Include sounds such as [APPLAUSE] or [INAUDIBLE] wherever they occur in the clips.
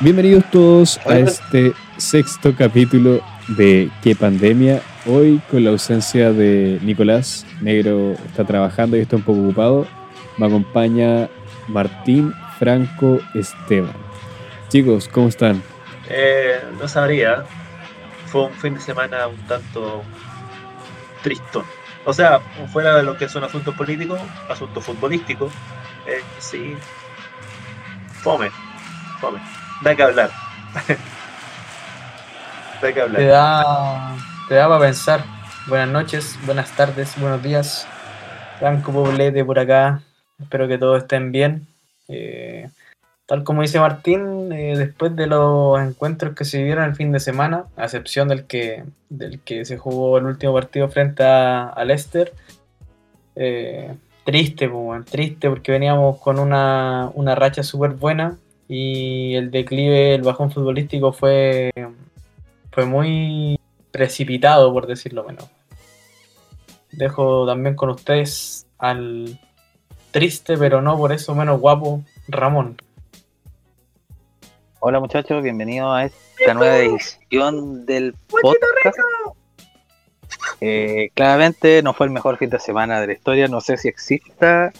Bienvenidos todos a este sexto capítulo de ¿Qué pandemia? Hoy con la ausencia de Nicolás, Negro está trabajando y está un poco ocupado. Me acompaña Martín Franco Esteban. Chicos, ¿cómo están? Eh, no sabría. Fue un fin de semana un tanto tristón. O sea, fuera de lo que son asuntos políticos, asuntos futbolísticos, eh, sí. Fome. Fome. [LAUGHS] Da que hablar. [LAUGHS] da que hablar. Te da, te da para pensar. Buenas noches, buenas tardes, buenos días. Franco Poblete por acá. Espero que todos estén bien. Eh, tal como dice Martín, eh, después de los encuentros que se vivieron el fin de semana, a excepción del que, del que se jugó el último partido frente a, a Leicester, eh, triste, triste porque veníamos con una, una racha súper buena y el declive, el bajón futbolístico fue, fue muy precipitado, por decirlo menos. Dejo también con ustedes al triste, pero no por eso menos guapo, Ramón. Hola muchachos, bienvenidos a esta nueva edición del podcast. Eh, claramente no fue el mejor fin de semana de la historia, no sé si exista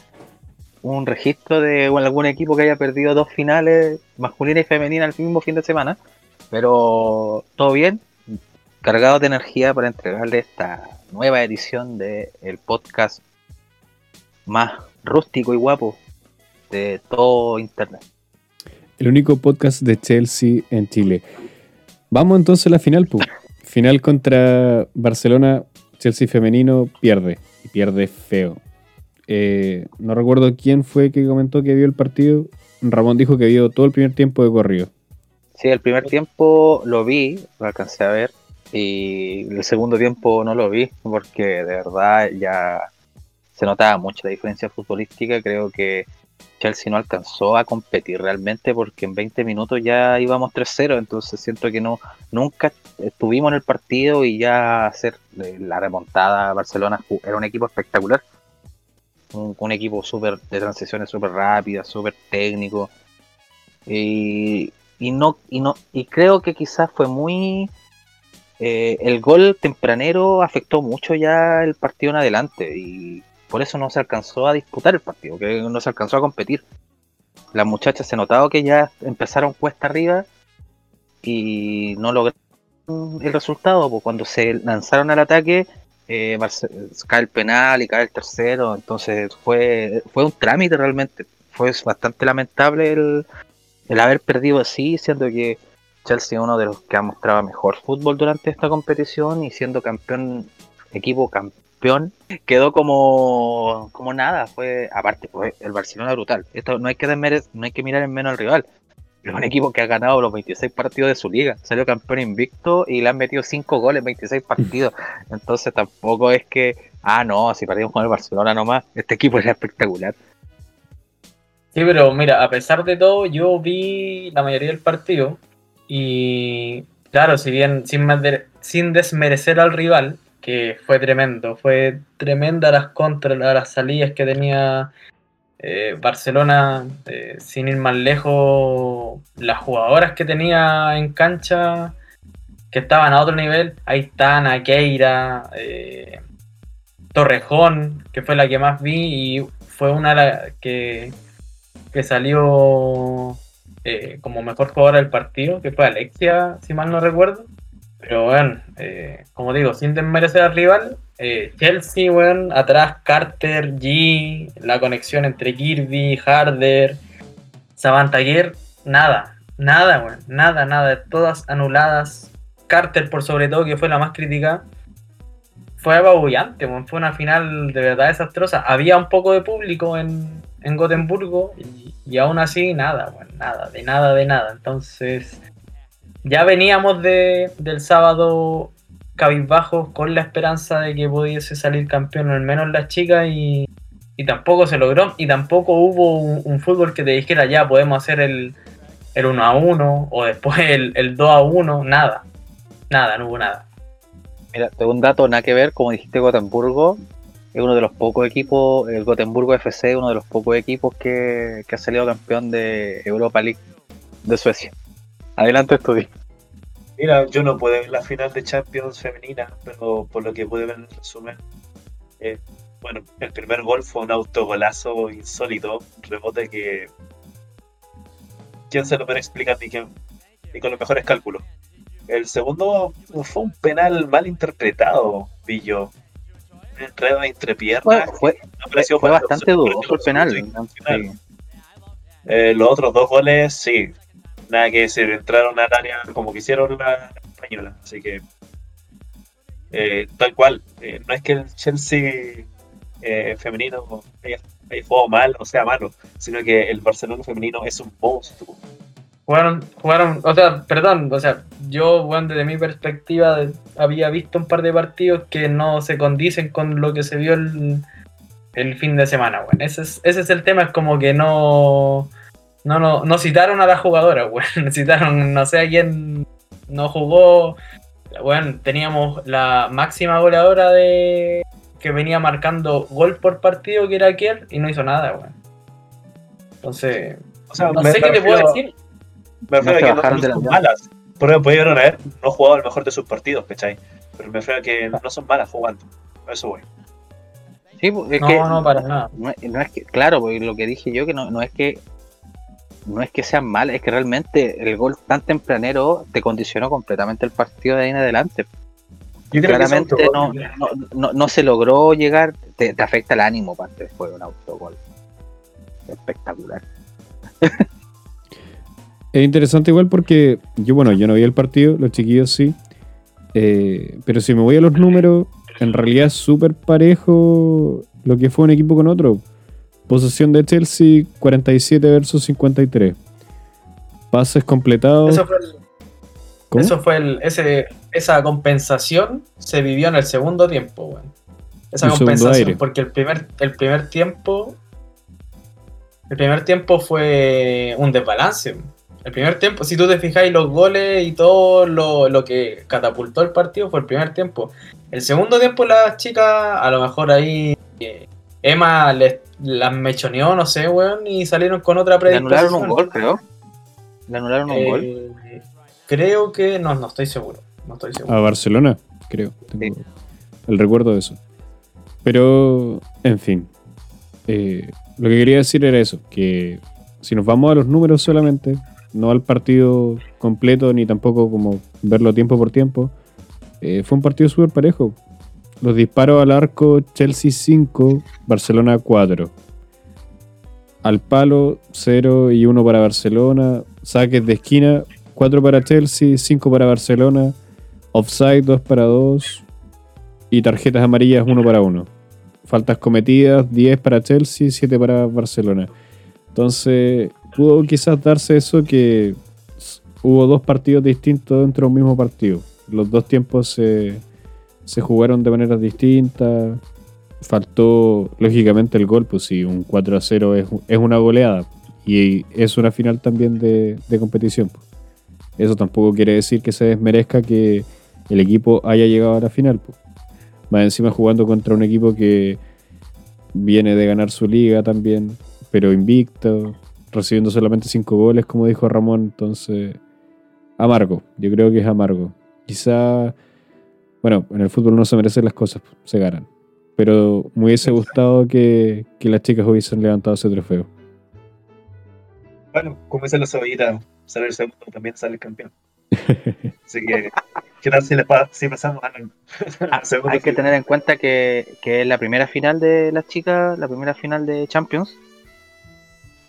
un registro de algún equipo que haya perdido dos finales masculina y femenina el mismo fin de semana, pero todo bien, cargado de energía para entregarle esta nueva edición del el podcast más rústico y guapo de todo internet. El único podcast de Chelsea en Chile. Vamos entonces a la final, pu. Final contra Barcelona, Chelsea femenino pierde. Y pierde feo. Eh, no recuerdo quién fue que comentó que vio el partido. Ramón dijo que vio todo el primer tiempo de corrido. Sí, el primer tiempo lo vi, lo alcancé a ver. Y el segundo tiempo no lo vi, porque de verdad ya se notaba mucho la diferencia futbolística. Creo que Chelsea no alcanzó a competir realmente porque en 20 minutos ya íbamos 3-0, entonces siento que no nunca estuvimos en el partido y ya hacer la remontada a Barcelona era un equipo espectacular. Un, equipo súper de transiciones súper rápidas, súper técnico. Y, y, no, y, no, y creo que quizás fue muy... Eh, el gol tempranero afectó mucho ya el partido en adelante y por eso no se alcanzó a disputar el partido, que no se alcanzó a competir. Las muchachas se notado que ya empezaron cuesta arriba y no lograron el resultado, pues cuando se lanzaron al ataque eh, cae el penal y cae el tercero, entonces fue, fue un trámite realmente, fue bastante lamentable el, haber perdido así, siendo que Chelsea es uno de los que ha mostrado mejor fútbol durante esta competición y siendo campeón, equipo campeón, quedó como, como nada, fue aparte, fue el Barcelona brutal. Esto no hay que no hay que mirar en menos al rival. Es un equipo que ha ganado los 26 partidos de su liga. Salió campeón invicto y le han metido 5 goles en 26 partidos. [LAUGHS] Entonces tampoco es que, ah, no, si perdimos con el Barcelona nomás, este equipo era espectacular. Sí, pero mira, a pesar de todo, yo vi la mayoría del partido y, claro, si bien sin, sin desmerecer al rival, que fue tremendo, fue tremenda las contras, las salidas que tenía eh, Barcelona, eh, sin ir más lejos, las jugadoras que tenía en cancha, que estaban a otro nivel, ahí están, Keira, eh, Torrejón, que fue la que más vi y fue una que, que salió como mejor jugadora del partido, que fue Alexia, si mal no recuerdo. Pero bueno, como digo, sin desmerecer al rival, eh, Chelsea, weón, atrás Carter, G, la conexión entre Kirby, Harder, Sabantaguer, nada, nada, weón, nada, nada, todas anuladas. Carter, por sobre todo, que fue la más crítica, fue apabullante, weón, fue una final de verdad desastrosa. Había un poco de público en, en Gotemburgo y, aún así, nada, weón, nada, de nada, de nada. Entonces, ya veníamos de, del sábado cabizbajos con la esperanza de que pudiese salir campeón al menos las chicas y, y tampoco se logró y tampoco hubo un, fútbol que te dijera ya podemos hacer el, el 1 a 1 o después el, el 2 a 1, nada, nada, no hubo nada. Mira, tengo un dato nada que ver, como dijiste Gotemburgo, es uno de los pocos equipos, el Gotemburgo FC, uno de los pocos equipos que, que ha salido campeón de Europa League de Suecia. Adelante, estudio. Mira, yo no pude ver la final de Champions femenina, pero por lo que pude ver en el resumen, eh, bueno, el primer gol fue un autogolazo insólito, un rebote que. ¿Quién se lo puede explicar ni, quién, ni con los mejores cálculos? El segundo fue un penal mal interpretado, Pillo. Un enredo entre piernas. Fue, fue, fue para- bastante dudoso el penal. Sí. Eh, los otros dos goles, sí. Nada que decir, entraron al área como quisieron la española. Así que, eh, tal cual. eh, no es que el Chelsea eh, femenino haya, haya jugado mal o sea malo, sino que el Barcelona femenino es un monstruo. Jugaron, jugaron, o sea, perdón, o sea, yo, bueno, desde mi perspectiva había visto un par de partidos que no se condicen con lo que se vio el, el fin de semana, weón. Ese es, ese es el tema, es como que no, no, no, no citaron a la jugadora, weón. [LAUGHS] Citaron, no sé a quién no jugó. Bueno, teníamos la máxima goleadora de que venía marcando gol por partido, que era Kier, y no hizo nada, weón. Entonces, O sea, no sé qué te puedo decir. Me refiero No a que no, la son llave. malas. Porque pudieron haber no jugado el mejor de sus partidos, ¿cachai? Pero me refiero a que no son malas jugando. Eso voy. Sí, pues, es No, que no, para nada. no, es- no es que, claro, porque lo que dije yo, que no, no es que no es que sean malas, es que realmente el gol tan tempranero te condicionó completamente el partido de ahí en adelante. Yo creo que ese Claramente no, no, no, no se logró llegar, te, te afecta el ánimo parte después de un autogol. Espectacular. [LAUGHS] Es interesante igual porque yo, bueno, yo no vi el partido, los chiquillos sí. Eh, pero si me voy a los números, en realidad es súper parejo lo que fue un equipo con otro. Posesión de Chelsea 47 versus 53. Pases completados. Eso fue, el- ¿Cómo? eso fue el- ese, esa compensación se vivió en el segundo tiempo, weón. Esa compensación, porque el primer, el primer tiempo. El primer tiempo fue un desbalance. El primer tiempo, si tú te fijáis los goles y todo lo, lo que catapultó el partido fue el primer tiempo. El segundo tiempo las chicas, a lo mejor ahí eh, Emma les, las mechoneó, no sé, weón, y salieron con otra Le predisposición. anularon un gol, creo. Le anularon un gol. Eh, Creo que. No, no estoy seguro. No estoy seguro. A Barcelona, creo. Tengo el recuerdo de eso. Pero, en fin. Eh, lo que quería decir era eso, que si nos vamos a los números solamente, no al partido completo, ni tampoco como verlo tiempo por tiempo, eh, fue un partido súper parejo. Los disparos al arco, Chelsea 5, Barcelona 4. Al palo, 0 y 1 para Barcelona. Saques de esquina, 4 para Chelsea, 5 para Barcelona. Offside 2 para 2. Y tarjetas amarillas 1 para 1. Faltas cometidas 10 para Chelsea, 7 para Barcelona. Entonces, pudo quizás darse eso que hubo dos partidos distintos dentro de un mismo partido. Los dos tiempos se, se jugaron de maneras distintas. Faltó, lógicamente, el gol, pues sí, un 4 a 0 es, es una goleada. Y es una final también de, de competición. pues. Eso tampoco quiere decir que se desmerezca que el equipo haya llegado a la final. pues. Más encima jugando contra un equipo que viene de ganar su liga también, pero invicto, recibiendo solamente 5 goles, como dijo Ramón. Entonces, amargo. Yo creo que es amargo. Quizá, bueno, en el fútbol no se merecen las cosas, se ganan. Pero me hubiese gustado que, que las chicas hubiesen levantado ese trofeo. Bueno, como dice la cebollita, sale el segundo, también sale el campeón. [LAUGHS] Así que, ¿qué tal si, le pa- si pasamos al al segundo? Ah, [LAUGHS] Hay que tener en cuenta que, que es la primera final de las chicas, la primera final de Champions.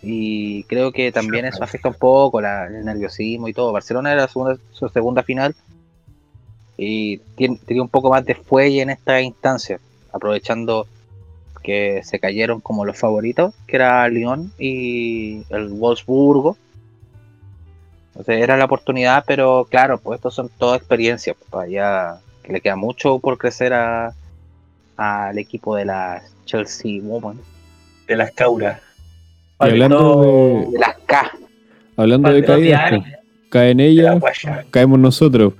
Y creo que también eso afecta un poco la- el nerviosismo y todo. Barcelona era su segunda, su segunda final y tiene, tenía un poco más de fuelle en esta instancia, aprovechando que se cayeron como los favoritos, que era Lyon y el Wolfsburgo. Entonces era la oportunidad, pero claro, pues estos son todas experiencias. Pues, todavía le queda mucho por crecer a al equipo de las Chelsea Women, De las cauras. Hablando de, de las K. hablando de caídas, pues, caen ellas, caemos nosotros.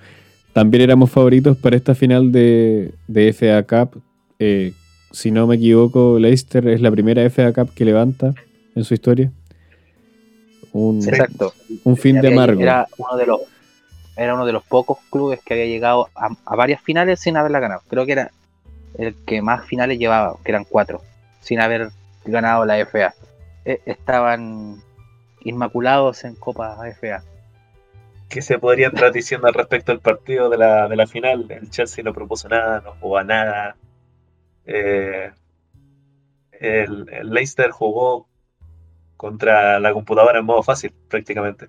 También éramos favoritos para esta final de, de FA Cup. Eh, si no me equivoco, Leicester es la primera FA Cup que levanta en su historia. Un, Exacto. un fin de amargo. Era uno de los era uno de los pocos clubes que había llegado a, a varias finales sin haberla ganado. Creo que era el que más finales llevaba, que eran cuatro, sin haber ganado la FA. Eh, estaban inmaculados en Copa FA. Que se podría entrar diciendo al respecto del partido de la, de la final. El Chelsea no propuso nada, no jugó a nada. Eh, el, el Leicester jugó contra la computadora en modo fácil, prácticamente.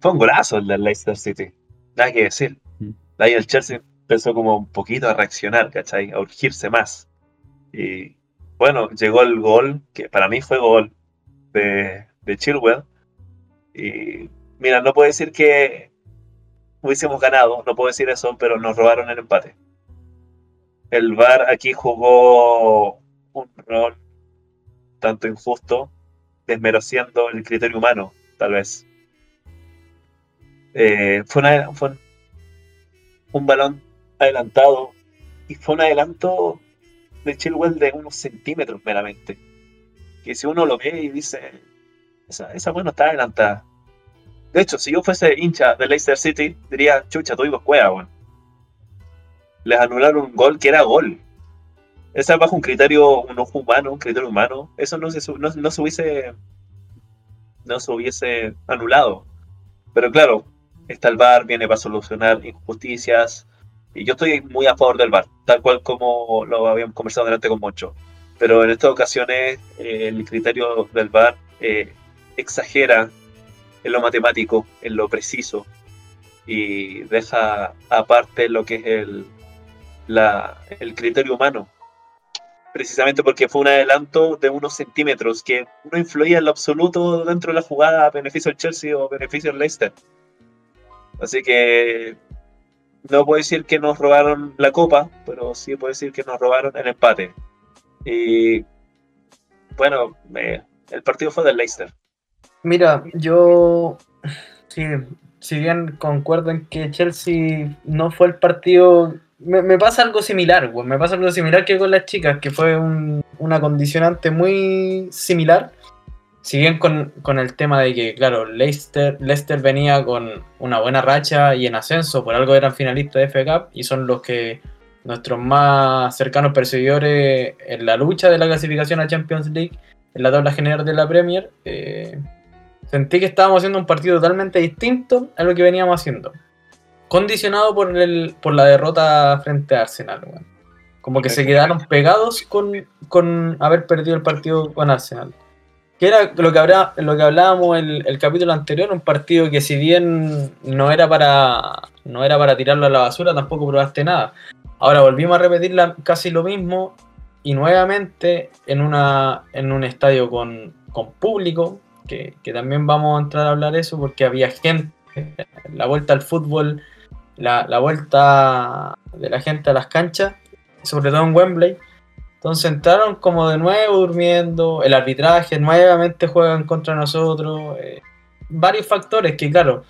Fue un golazo el del Leicester City. Nada que decir. Mm. Ahí el Chelsea empezó como un poquito a reaccionar, ¿cachai? A urgirse más. Y bueno, llegó el gol, que para mí fue gol de, de Chilwell. Y mira, no puedo decir que hubiésemos ganado, no puedo decir eso, pero nos robaron el empate. El VAR aquí jugó un rol tanto injusto, desmereciendo el criterio humano, tal vez. Eh, fue, una- fue un- balón adelantado y fue un adelanto de Chilwell de unos centímetros meramente. Que si uno lo ve y dice, esa, esa weá no está adelantada. De hecho, si yo fuese hincha de Leicester City, diría, chucha, tuvimos cueva, weón. Les anularon un gol que era gol. Esa es bajo un criterio, un ojo humano, un criterio humano. Eso no se, no, no se hubiese no se hubiese anulado. Pero claro, está el VAR, viene para solucionar injusticias. Y yo estoy muy a favor del VAR, tal cual como lo habíamos conversado delante con Moncho. Pero en estas ocasiones eh, el criterio del VAR eh, exagera en lo matemático, en lo preciso, y deja aparte lo que es el, el criterio humano. Precisamente porque fue un adelanto de unos centímetros que no influía en lo absoluto dentro de la jugada a beneficio del Chelsea o beneficio del Leicester. Así que no puedo decir que nos robaron la copa, pero sí puedo decir que nos robaron el empate. Y bueno, el partido fue del Leicester. Mira, yo sí, si bien concuerdo en que Chelsea no fue el partido, me, pasa algo similar, güey, me pasa algo similar que con las chicas, que fue un- una condicionante muy similar. Si bien con, con el tema de que, claro, Leicester, Leicester venía con una buena racha y en ascenso, por algo eran finalistas de FA Cup y son los que nuestros más cercanos perseguidores en la lucha de la clasificación a Champions League, en la tabla general de la Premier. eh, sentí que estábamos haciendo un partido totalmente distinto a lo que veníamos haciendo. Condicionado por, el, por la derrota frente a Arsenal. weón. Como que se quedaron pegados con, con haber perdido el partido con Arsenal. Que era lo que, habrá, lo que hablábamos el, el capítulo anterior, un partido que si bien no era para no era para tirarlo a la basura, tampoco probaste nada. Ahora volvimos a repetir la- casi lo mismo y nuevamente en, una, en un estadio con, con público, que, también vamos a entrar a hablar eso porque había gente, la vuelta al fútbol, la, la vuelta de la gente a las canchas, sobre todo en Wembley. Entonces entraron como de nuevo durmiendo, el arbitraje nuevamente juegan contra nosotros, eh, varios factores que claro,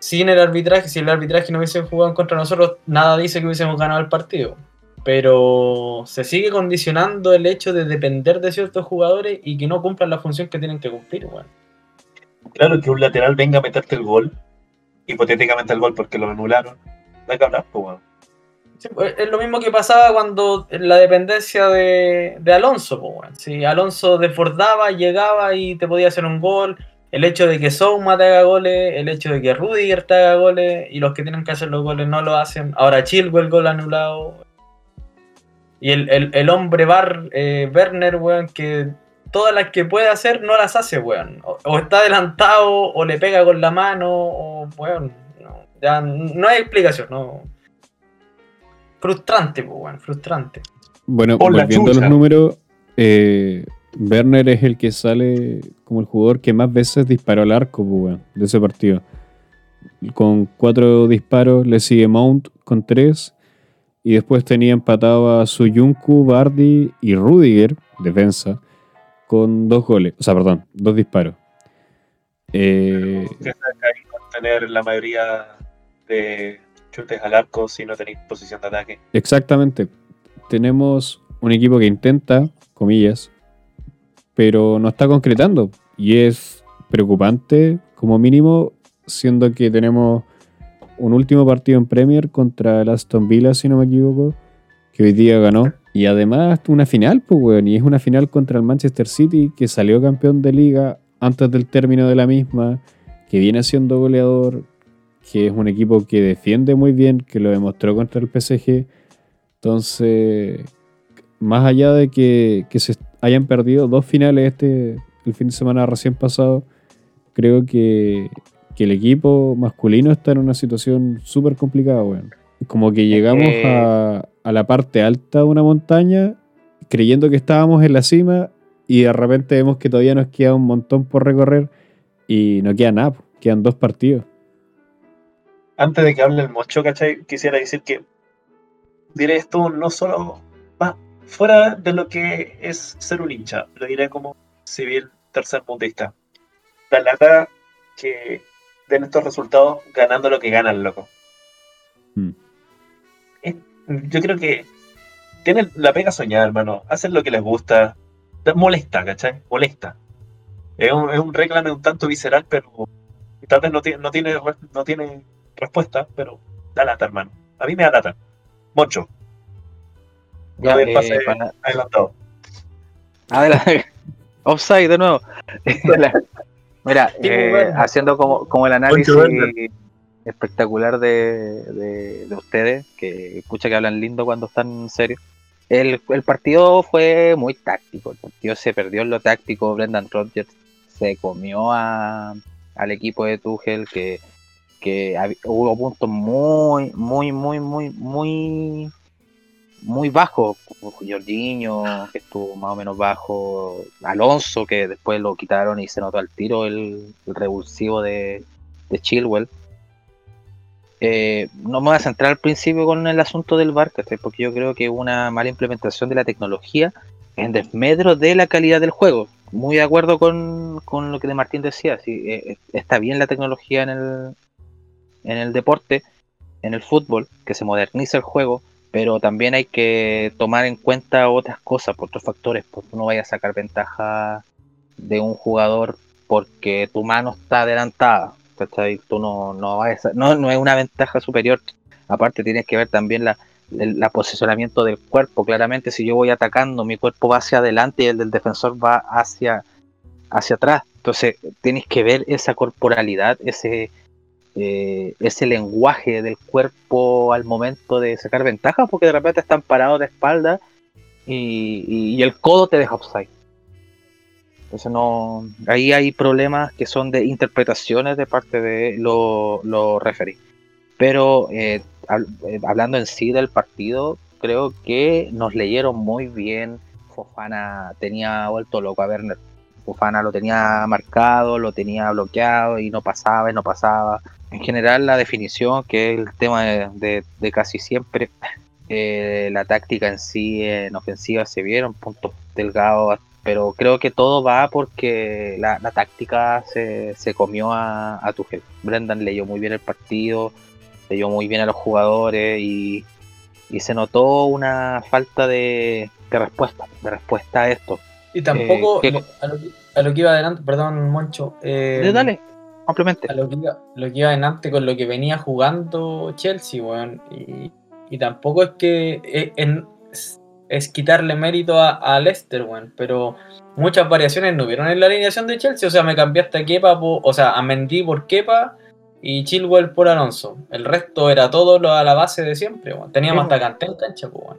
sin el arbitraje, si el arbitraje no hubiese jugado contra nosotros, nada dice que hubiésemos ganado el partido. Pero se sigue condicionando el hecho de depender de ciertos jugadores y que no cumplan la función que tienen que cumplir, weón. Claro que un lateral venga a meterte el gol, hipotéticamente el gol porque lo anularon. Da que hablar, pues, weón. Sí, es lo mismo que pasaba cuando la dependencia de, de Alonso, pues, weón. Si Alonso desbordaba, llegaba y te podía hacer un gol. El hecho de que Souma te haga goles, el hecho de que Rudiger te haga goles y los que tienen que hacer los goles no lo hacen. Ahora Chilwell gol anulado. Y el, el- el hombre bar, eh, Werner, weón, que todas las que puede hacer no las hace, weón. O, o está adelantado, o le pega con la mano, o, weón, no, ya no hay explicación, no. Frustrante, pues, weón, frustrante. Bueno, Por volviendo a los números, eh, Werner es el que sale como el jugador que más veces disparó al arco pues, weón, de ese partido. Con cuatro disparos, le sigue Mount con tres. Y después tenía empatado a Suyunku, Bardi y Rudiger, defensa, con dos goles. O sea, perdón, dos disparos. Eh, con tener la mayoría de chutes al arco si no tenéis posición de ataque. Exactamente. Tenemos un equipo que intenta, comillas, pero no está concretando. y es preocupante como mínimo, siendo que tenemos un último partido en Premier contra el Aston Villa, si no me equivoco, que hoy día ganó. Y además una final, pues, weón, y es una final contra el Manchester City, que salió campeón de liga antes del término de la misma, que viene siendo goleador, que es un equipo que defiende muy bien, que lo demostró contra el PSG. Entonces, más allá de que, que se hayan perdido dos finales este el fin de semana recién pasado, creo que, que el equipo masculino está en una situación súper complicada, weón. Como que llegamos a, a la parte alta de una montaña creyendo que estábamos en la cima y de repente vemos que todavía nos queda un montón por recorrer y no queda nada, quedan dos partidos. Antes de que hable el mocho, ¿cachai? Quisiera decir que diré esto no solo va fuera de lo que es ser un hincha, lo diré como civil tercermundista. La lata que den estos resultados ganando lo que gana el loco. Hmm. Es- Yo creo que tienen la pega soñada, hermano. Hacen lo que les gusta. Te Molesta, ¿cachai? Molesta. Es un, es un reclame un tanto visceral, pero tal vez no tiene, no tiene, no tiene respuesta, pero da lata, hermano. A mí me da lata. Mucho. Ya, eh, pase para- adelantado. Adelante. [LAUGHS] Offside de nuevo. [LAUGHS] Mira, eh, haciendo como, como el análisis espectacular de, de, de ustedes, que escucha que hablan lindo cuando están en serio. El, el partido fue muy táctico, el partido se perdió en lo táctico, Brendan Rodgers se comió a, al equipo de Tuchel, que, que hubo puntos muy, muy, muy, muy, muy muy bajo, Jorginho, que estuvo más o menos bajo, Alonso, que después lo quitaron y se notó al tiro el, revulsivo de, de Chilwell. Eh, no me voy a centrar al principio con el asunto del VAR, porque yo creo que una mala implementación de la tecnología en desmedro de la calidad del juego. Muy de acuerdo con, con lo que Martín decía, sí, eh, está bien la tecnología en el, en el deporte, en el fútbol, que se moderniza el juego, pero también hay que tomar en cuenta otras cosas, por otros factores, porque tú no vayas a sacar ventaja de un jugador porque tu mano está adelantada, ¿cachai? Tú no, no, vayas a- no, no es una ventaja superior, aparte tienes que ver también la, el posicionamiento del cuerpo, claramente si yo voy atacando, mi cuerpo va hacia adelante y el del defensor va hacia, hacia atrás, entonces tienes que ver esa corporalidad, ese, eh, ese lenguaje del cuerpo al momento de sacar ventaja, porque de repente están parados de espalda y, el codo te deja offside. Entonces no, ahí hay problemas que son de interpretaciones de parte de los lo. Pero eh, eh, hablando en sí del partido, creo que nos leyeron muy bien. Fofana tenía vuelto loco a Werner. Fofana lo tenía marcado, lo tenía bloqueado y no pasaba y no pasaba. En general la definición, que es el tema de, de- de casi siempre, [LAUGHS] eh, la táctica en sí en ofensiva se vieron puntos delgados, pero creo que todo va porque la, la táctica se, se comió a, a Tuchel. Brendan leyó muy bien el partido, leyó muy bien a los jugadores y, y se notó una falta de, de respuesta, de respuesta a esto. Y tampoco, Eh, ¿qué- le- a, lo que, a lo que iba adelante, perdón, Moncho. eh, Eh, Dale, complemente. lo que, iba, lo que iba adelante con lo que venía jugando Chelsea, weón. Y, y tampoco es que en- es, es quitarle mérito a, a Leicester, weón. Pero muchas variaciones no vieron en la alineación de Chelsea. O sea, me cambiaste a Kepa, po- o sea, a Mendy por Kepa y Chilwell por Alonso. El resto era todo lo a la base de siempre, weón. Teníamos Sí, hasta. Kanté en cancha, weón.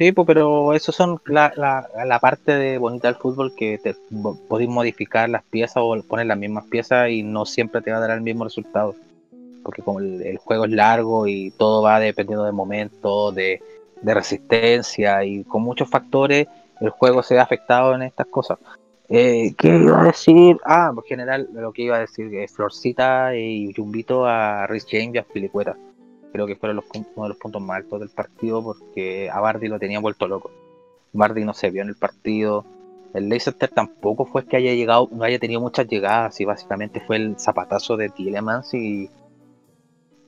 Sí, pues, pero eso son la, la, la parte de bonita del fútbol que te podéis modificar las piezas o poner las mismas piezas y no siempre te va a dar el mismo resultado. Porque como el, juego es largo y todo va dependiendo de momento, de, resistencia y con muchos factores, el juego se ve afectado en estas cosas. Eh, ¿Qué iba a decir? Ah, en general lo que iba a decir es Florcita y Jumbito a Rhys James y a Filicueta creo que fueron los, uno de los puntos más altos del partido porque a Bardi lo tenía vuelto loco. Bardi no se vio en el partido. El Leicester tampoco fue que haya llegado, no haya tenido muchas llegadas y básicamente fue el zapatazo de Tielemans y,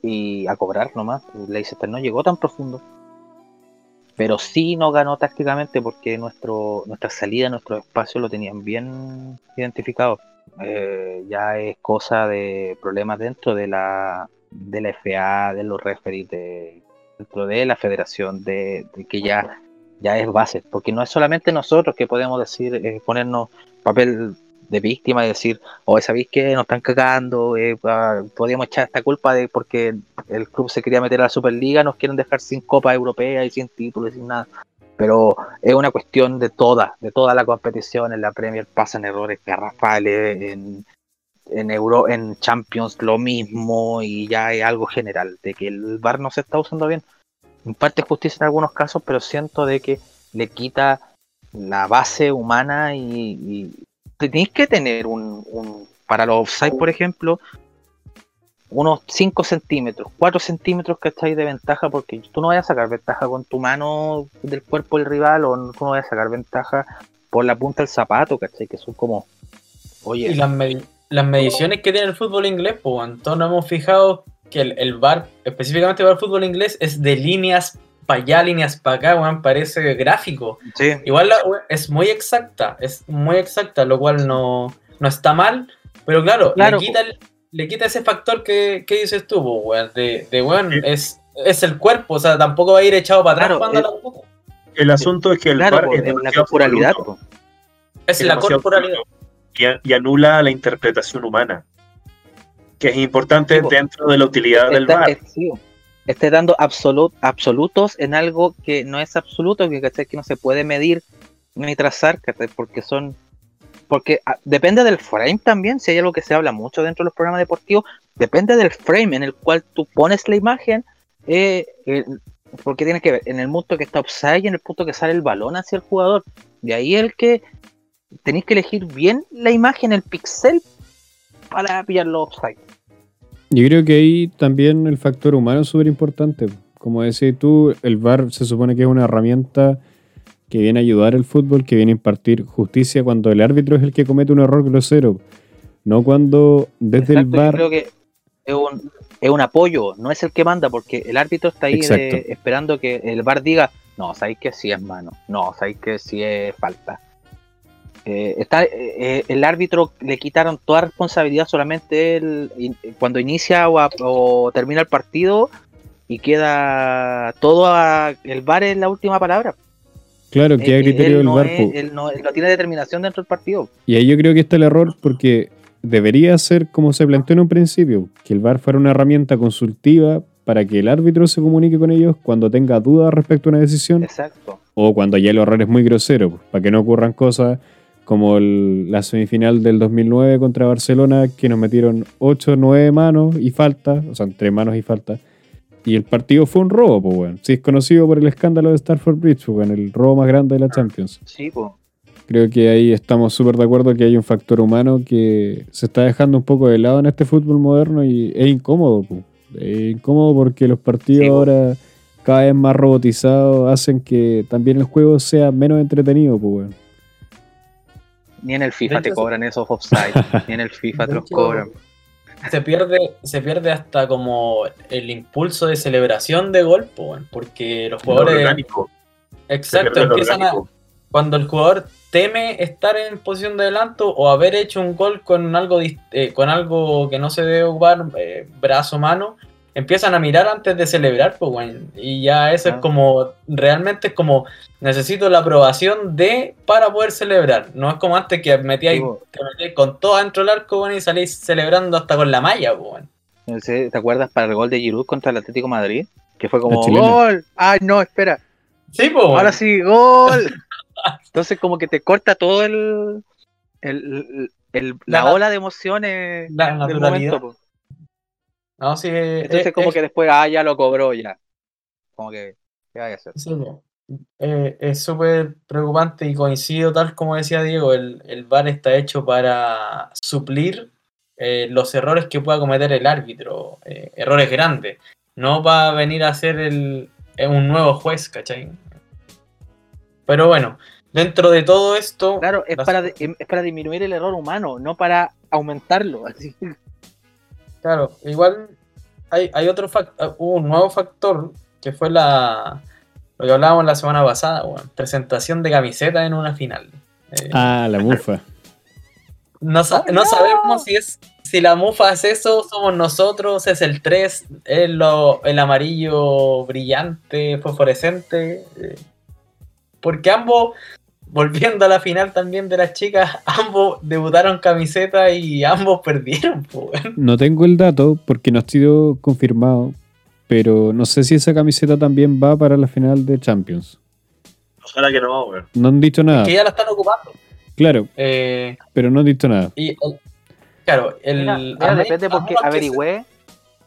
y a cobrar nomás. El Leicester no llegó tan profundo. pero sí no ganó tácticamente porque nuestro, nuestra salida, nuestro espacio lo tenían bien identificado. Eh, ya es cosa de problemas dentro de la, de la FA, de los referees, de, dentro de la federación, de, que ya, ya es base, porque no es solamente nosotros que podemos decir, eh, ponernos papel de víctima y decir, oh, ¿sabéis que nos están cagando? Eh, ah, podríamos echar esta culpa de porque el club se quería meter a la Superliga, nos quieren dejar sin Copa Europea y sin títulos y sin nada. Pero es una cuestión de toda, de toda la competición. En la Premier pasan errores garrafales, en, en Euro, en Champions lo mismo, y ya es algo general, de que el VAR no se está usando bien. En parte justicia en algunos casos, pero siento de que le quita la base humana y, y tenéis que tener un, un, para los offside, por ejemplo, unos 5 centímetros, 4 centímetros que estáis de ventaja, porque tú no vas a sacar ventaja con tu mano del cuerpo del rival, o tú no vas a sacar ventaja por la punta del zapato, ¿cachai? Que son como, oye. Y las, las mediciones que tiene el fútbol inglés, pues, entonces nos hemos fijado que el, el VAR, específicamente para el fútbol inglés, es de líneas para allá, líneas para acá, weón, parece gráfico. Sí, Igual la es muy exacta, es muy exacta, lo cual no, no está mal, pero claro, Claro, le, quita el- le quita ese factor que, que dices tú, po, weón, de, de weón, Sí. es, es el cuerpo, o sea, tampoco va a ir echado para atrás Claro, cuando eh, la. El asunto es que el claro, VAR pues, es la corporalidad. pues. Es es la corporalidad. absoluto, y, y anula la interpretación humana, que es importante Sí, dentro de la utilidad del Está- es- sí, esté dando absolut- absolutos en algo que no es absoluto, que, que no se puede medir ni trazar, porque son porque ah, depende del frame también, si hay algo que se habla mucho dentro de los programas deportivos, depende del frame en el cual tú pones la imagen, eh, eh, porque tiene que ver en el punto que está offside y en el punto que sale el balón hacia el jugador. De ahí el que tenéis que elegir bien la imagen, el pixel, para pillar los offside. Yo creo que ahí también el factor humano es súper importante. Como decías tú, el VAR se supone que es una herramienta que viene a ayudar al fútbol, que viene a impartir justicia cuando el árbitro es el que comete un error grosero. No cuando desde el Exacto, yo VAR... creo que es un, es un apoyo, no es el que manda, porque el árbitro está ahí de- esperando que el VAR diga, no, sabéis que sí es mano, no, sabéis que sí es falta. Eh, está, eh, eh, el árbitro le quitaron toda responsabilidad solamente in- cuando inicia o, a- o termina el partido y queda todo a, el VAR es la última palabra. Claro, que a criterio él del no VAR. es- él no, él no tiene determinación dentro del partido. Y ahí yo creo que está el error porque debería ser como se planteó en un principio, que el VAR fuera una herramienta consultiva para que el árbitro se comunique con ellos cuando tenga dudas respecto a una decisión Exacto. o cuando ya el error es muy grosero, pues, para que no ocurran cosas como el- la semifinal del 2009 contra Barcelona, que nos metieron 8 9 manos y falta, o sea, entre manos y falta. Y el partido fue un robo, pues, bueno. Sí, es conocido por el escándalo de Starford Bridge, pues, bueno, el robo más grande de la Champions. Sí, pues. Creo que ahí estamos súper de acuerdo que hay un factor humano que se está dejando un poco de lado en este fútbol moderno y es incómodo. po. Es incómodo porque los partidos Sí, po. ahora cada vez más robotizados hacen que también el juego sea menos entretenido. Pues, weón. Ni en el FIFA te cobran esos offside, [LAUGHS] ni en el FIFA te los hecho, cobran. Se pierde, se pierde hasta como el impulso de celebración de gol, porque los Lo jugadores. orgánico, se Exacto, lo empiezan a. Cuando el jugador teme estar en posición de adelanto o haber hecho un gol con algo, eh, con algo que no se debe ocupar, eh, brazo, mano, empiezan a mirar antes de celebrar, pues. Y ya eso Ah. es como, realmente es como, necesito la aprobación de para poder celebrar. No es como antes que metíais, Sí, que metíais con todo dentro del arco, weón, y salís celebrando hasta con la malla, pues, weón. No sé, ¿Te acuerdas para el gol de Giroud contra el Atlético de Madrid? Que fue como. ¡Gol! ¡Ay, no, espera! Sí, pues. ¡Ahora sí, gol! [LAUGHS] Entonces como que te corta todo el... el, el- la, La- ola de emociones la del naturalidad. momento. po. No, sí, Entonces como que después, ah, ya lo cobró ya. Como que, ¿qué vaya a hacer? Sí. Eh, es súper preocupante y coincido tal como decía Diego, el, el VAR está hecho para suplir eh, los errores que pueda cometer el árbitro, eh, errores grandes, no va a venir a ser el, un nuevo juez, ¿cachai? Pero bueno, dentro de todo esto, Claro, es las- para, es para disminuir el error humano, no para aumentarlo. [LAUGHS] Así. Claro, igual hay, hay otro factor, hubo un nuevo factor que fue la, Lo que hablábamos la semana pasada, weón. Presentación de camiseta en una final. Eh, Ah, la mufa. no, sa- no sabemos si es si la mufa es eso, somos nosotros, es el 3, es lo, el amarillo brillante, fosforescente. eh, Porque ambos, volviendo a la final también de las chicas, [LAUGHS] ambos debutaron camiseta y ambos perdieron. po, weón. No tengo el dato porque no ha sido confirmado, pero no sé si esa camiseta también va para la final de Champions. Ojalá que no, weón. No han dicho nada. Que ya la están ocupando. Claro, Eh, pero no han dicho nada. y el- claro, el. Mira, depende porque averigüé.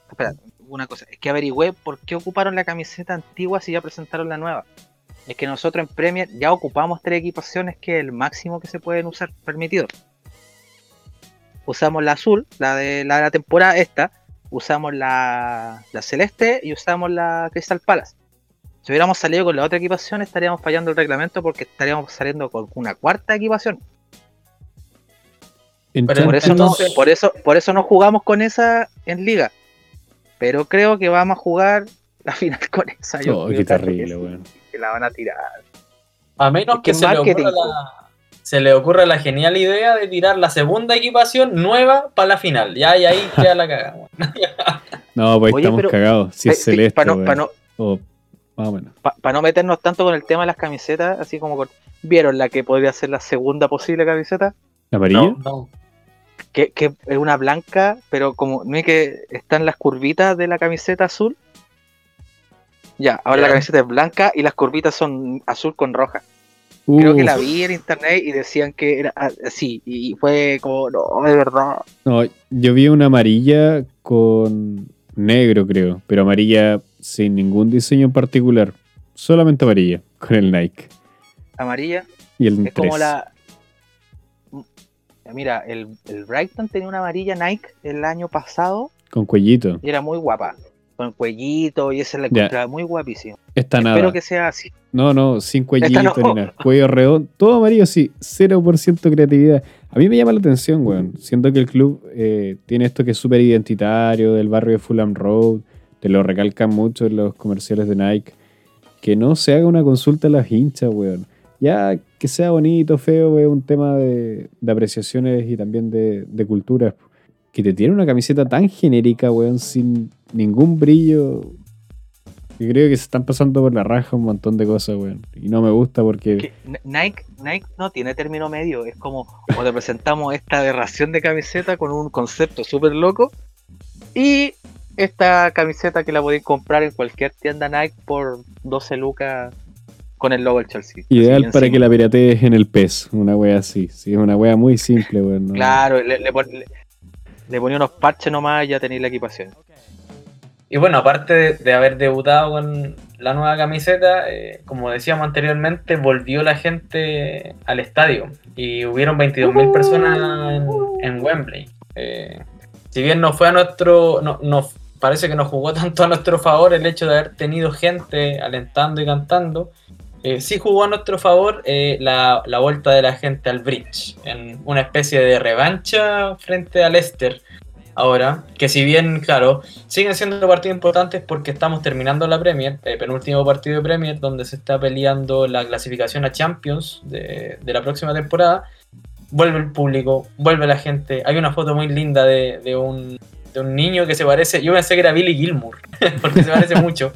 Espera, una cosa. Es que averigüé por qué ocuparon la camiseta antigua si ya presentaron la nueva. Es que nosotros en Premier ya ocupamos tres equipaciones que es el máximo que se pueden usar permitido. Usamos la azul, la de la, de la temporada esta. Usamos la, la celeste y usamos la Crystal Palace. Si hubiéramos salido con la otra equipación estaríamos fallando el reglamento porque estaríamos saliendo con una cuarta equipación. Por eso, no, por, eso, por eso no jugamos con esa en liga. Pero creo que vamos a jugar la final con esa. Yo Oh, qué terrible, weón. Que la van a tirar. A menos Es que que se le, ocurra la, se le ocurra la genial idea de tirar la segunda equipación nueva para la final. Ya, y ahí queda la cagada. [LAUGHS] No, pues Oye, estamos pero- cagados. Si es celeste, Para no, pa no, O más o menos. pa- pa no meternos tanto con el tema de las camisetas, así como con- ¿Vieron la que podría ser la segunda posible camiseta? ¿La amarilla? No. No. Que, que es una blanca, pero como no es que están las curvitas de la camiseta azul. Ya, ahora la camiseta es blanca y las curvitas son azul con roja. Creo que la vi en internet y decían que era así. Y fue como, no, de verdad. No, yo vi una amarilla con negro, creo. Pero amarilla sin ningún diseño en particular. Solamente amarilla, con el Nike. Amarilla. Y el Es como 3. la. Mira, el, el Brighton tenía una amarilla Nike el año pasado Con cuellito. y era muy guapa. Con cuellito y esa la encontraba muy guapísima. Esta nada. Espero que sea así. No, no, sin cuellito no. ni nada. Cuello redondo. Todo amarillo, sí. 0% creatividad. A mí me llama la atención, weón. Siento que el club eh, tiene esto que es súper identitario del barrio de Fulham Road. Te lo recalcan mucho en los comerciales de Nike. Que no se haga una consulta a las hinchas, weón. Ya que sea bonito, feo, es un tema de, de apreciaciones y también de, de culturas. Que te tiene una camiseta tan genérica, weón, sin ningún brillo. Yo creo que se están pasando por la raja un montón de cosas, weón. Y no me gusta porque. Que Nike, Nike no tiene término medio. Es como, o te presentamos esta aberración de camiseta con un concepto súper loco. Y esta camiseta que la podéis comprar en cualquier tienda Nike por 12 lucas con el logo del Chelsea. Ideal para que la piratees en el pez. Una wea así. Sí, es una wea muy simple, weón. ¿no? Claro, le, le- le ponía unos parches nomás y ya tenéis la equipación. Y bueno, aparte de, de haber debutado con la nueva camiseta, eh, como decíamos anteriormente, volvió la gente al estadio y hubieron 22.000 personas en, en Wembley. Eh, si bien no fue a nuestro, no, no- parece que no jugó [LAUGHS] tanto a nuestro favor el hecho de haber tenido gente alentando y cantando, eh, sí jugó a nuestro favor eh, la, la vuelta de la gente al bridge, en una especie de revancha frente al Leicester. Ahora, que si bien, claro, siguen siendo partidos importantes porque estamos terminando la Premier, el penúltimo partido de Premier, donde se está peleando la clasificación a Champions de, la próxima temporada. Vuelve el público, vuelve la gente. Hay una foto muy linda de, de un, de un niño que se parece. Yo pensé que era Billy Gilmour, [LAUGHS] porque se parece mucho.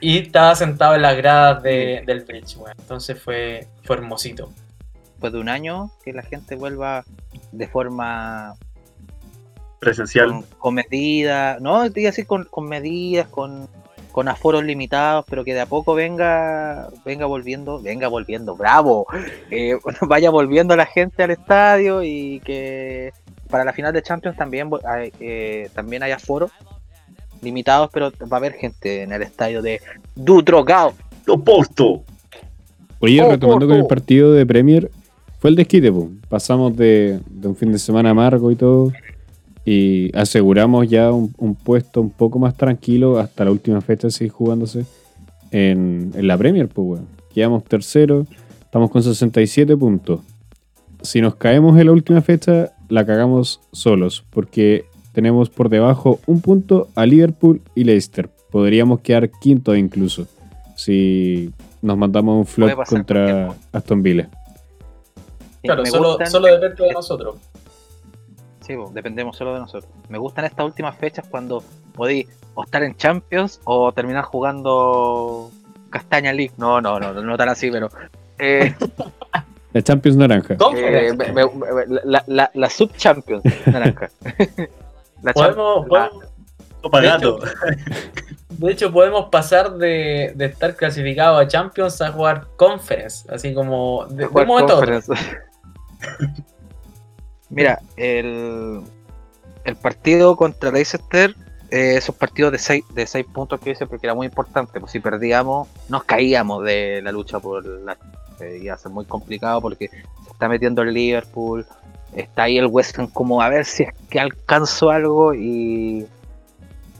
Y estaba sentado en las gradas de- del bridge, bueno. Entonces fue, fue hermosito. Después de un año, que la gente vuelva de forma Presencial. con, con medidas, no, estoy así con, con medidas, con, con aforos limitados, pero que de a poco venga, venga volviendo, venga volviendo, bravo, eh, [LAUGHS] vaya volviendo la gente al estadio y que para la final de Champions también eh, también hay aforos limitados, pero va a haber gente en el estadio de Dutrogao. Oporto. Oye, Oh, retomando con el partido de Premier, fue el desquite, po. Pasamos de, de un fin de semana amargo y todo. Y aseguramos ya un, un puesto un poco más tranquilo hasta la última fecha, seguir jugándose en, en la Premier, pues, weón. Quedamos tercero, estamos con 67 puntos. Si nos caemos en la última fecha, la cagamos solos, porque tenemos por debajo un punto a Liverpool y Leicester. Podríamos quedar quinto incluso, si nos mandamos un flop contra. Aston Villa. Claro, solo, gustan- solo depende de nosotros. Sí, dependemos solo de nosotros. Me gustan estas últimas fechas cuando podéis o estar en Champions o terminar jugando Castaña League. No, no, no, no tan así, pero. eh, [LAUGHS] La Champions Naranja. eh, Conference. me- me- me- la, la, la Sub-Champions naranja. [LAUGHS] la Podemos, podemos- De hecho, podemos pasar de, de estar clasificado a Champions a jugar Conference. Así como de, un momento a otro. Conference. [LAUGHS] Mira, el, el partido contra Leicester, eh, esos partidos de 6 de seis puntos que hice, porque era muy importante, pues si perdíamos, nos caíamos de la lucha por la. eh, iba a ser muy complicado porque se está metiendo el Liverpool, está ahí el West Ham como a ver si es que alcanzo algo y.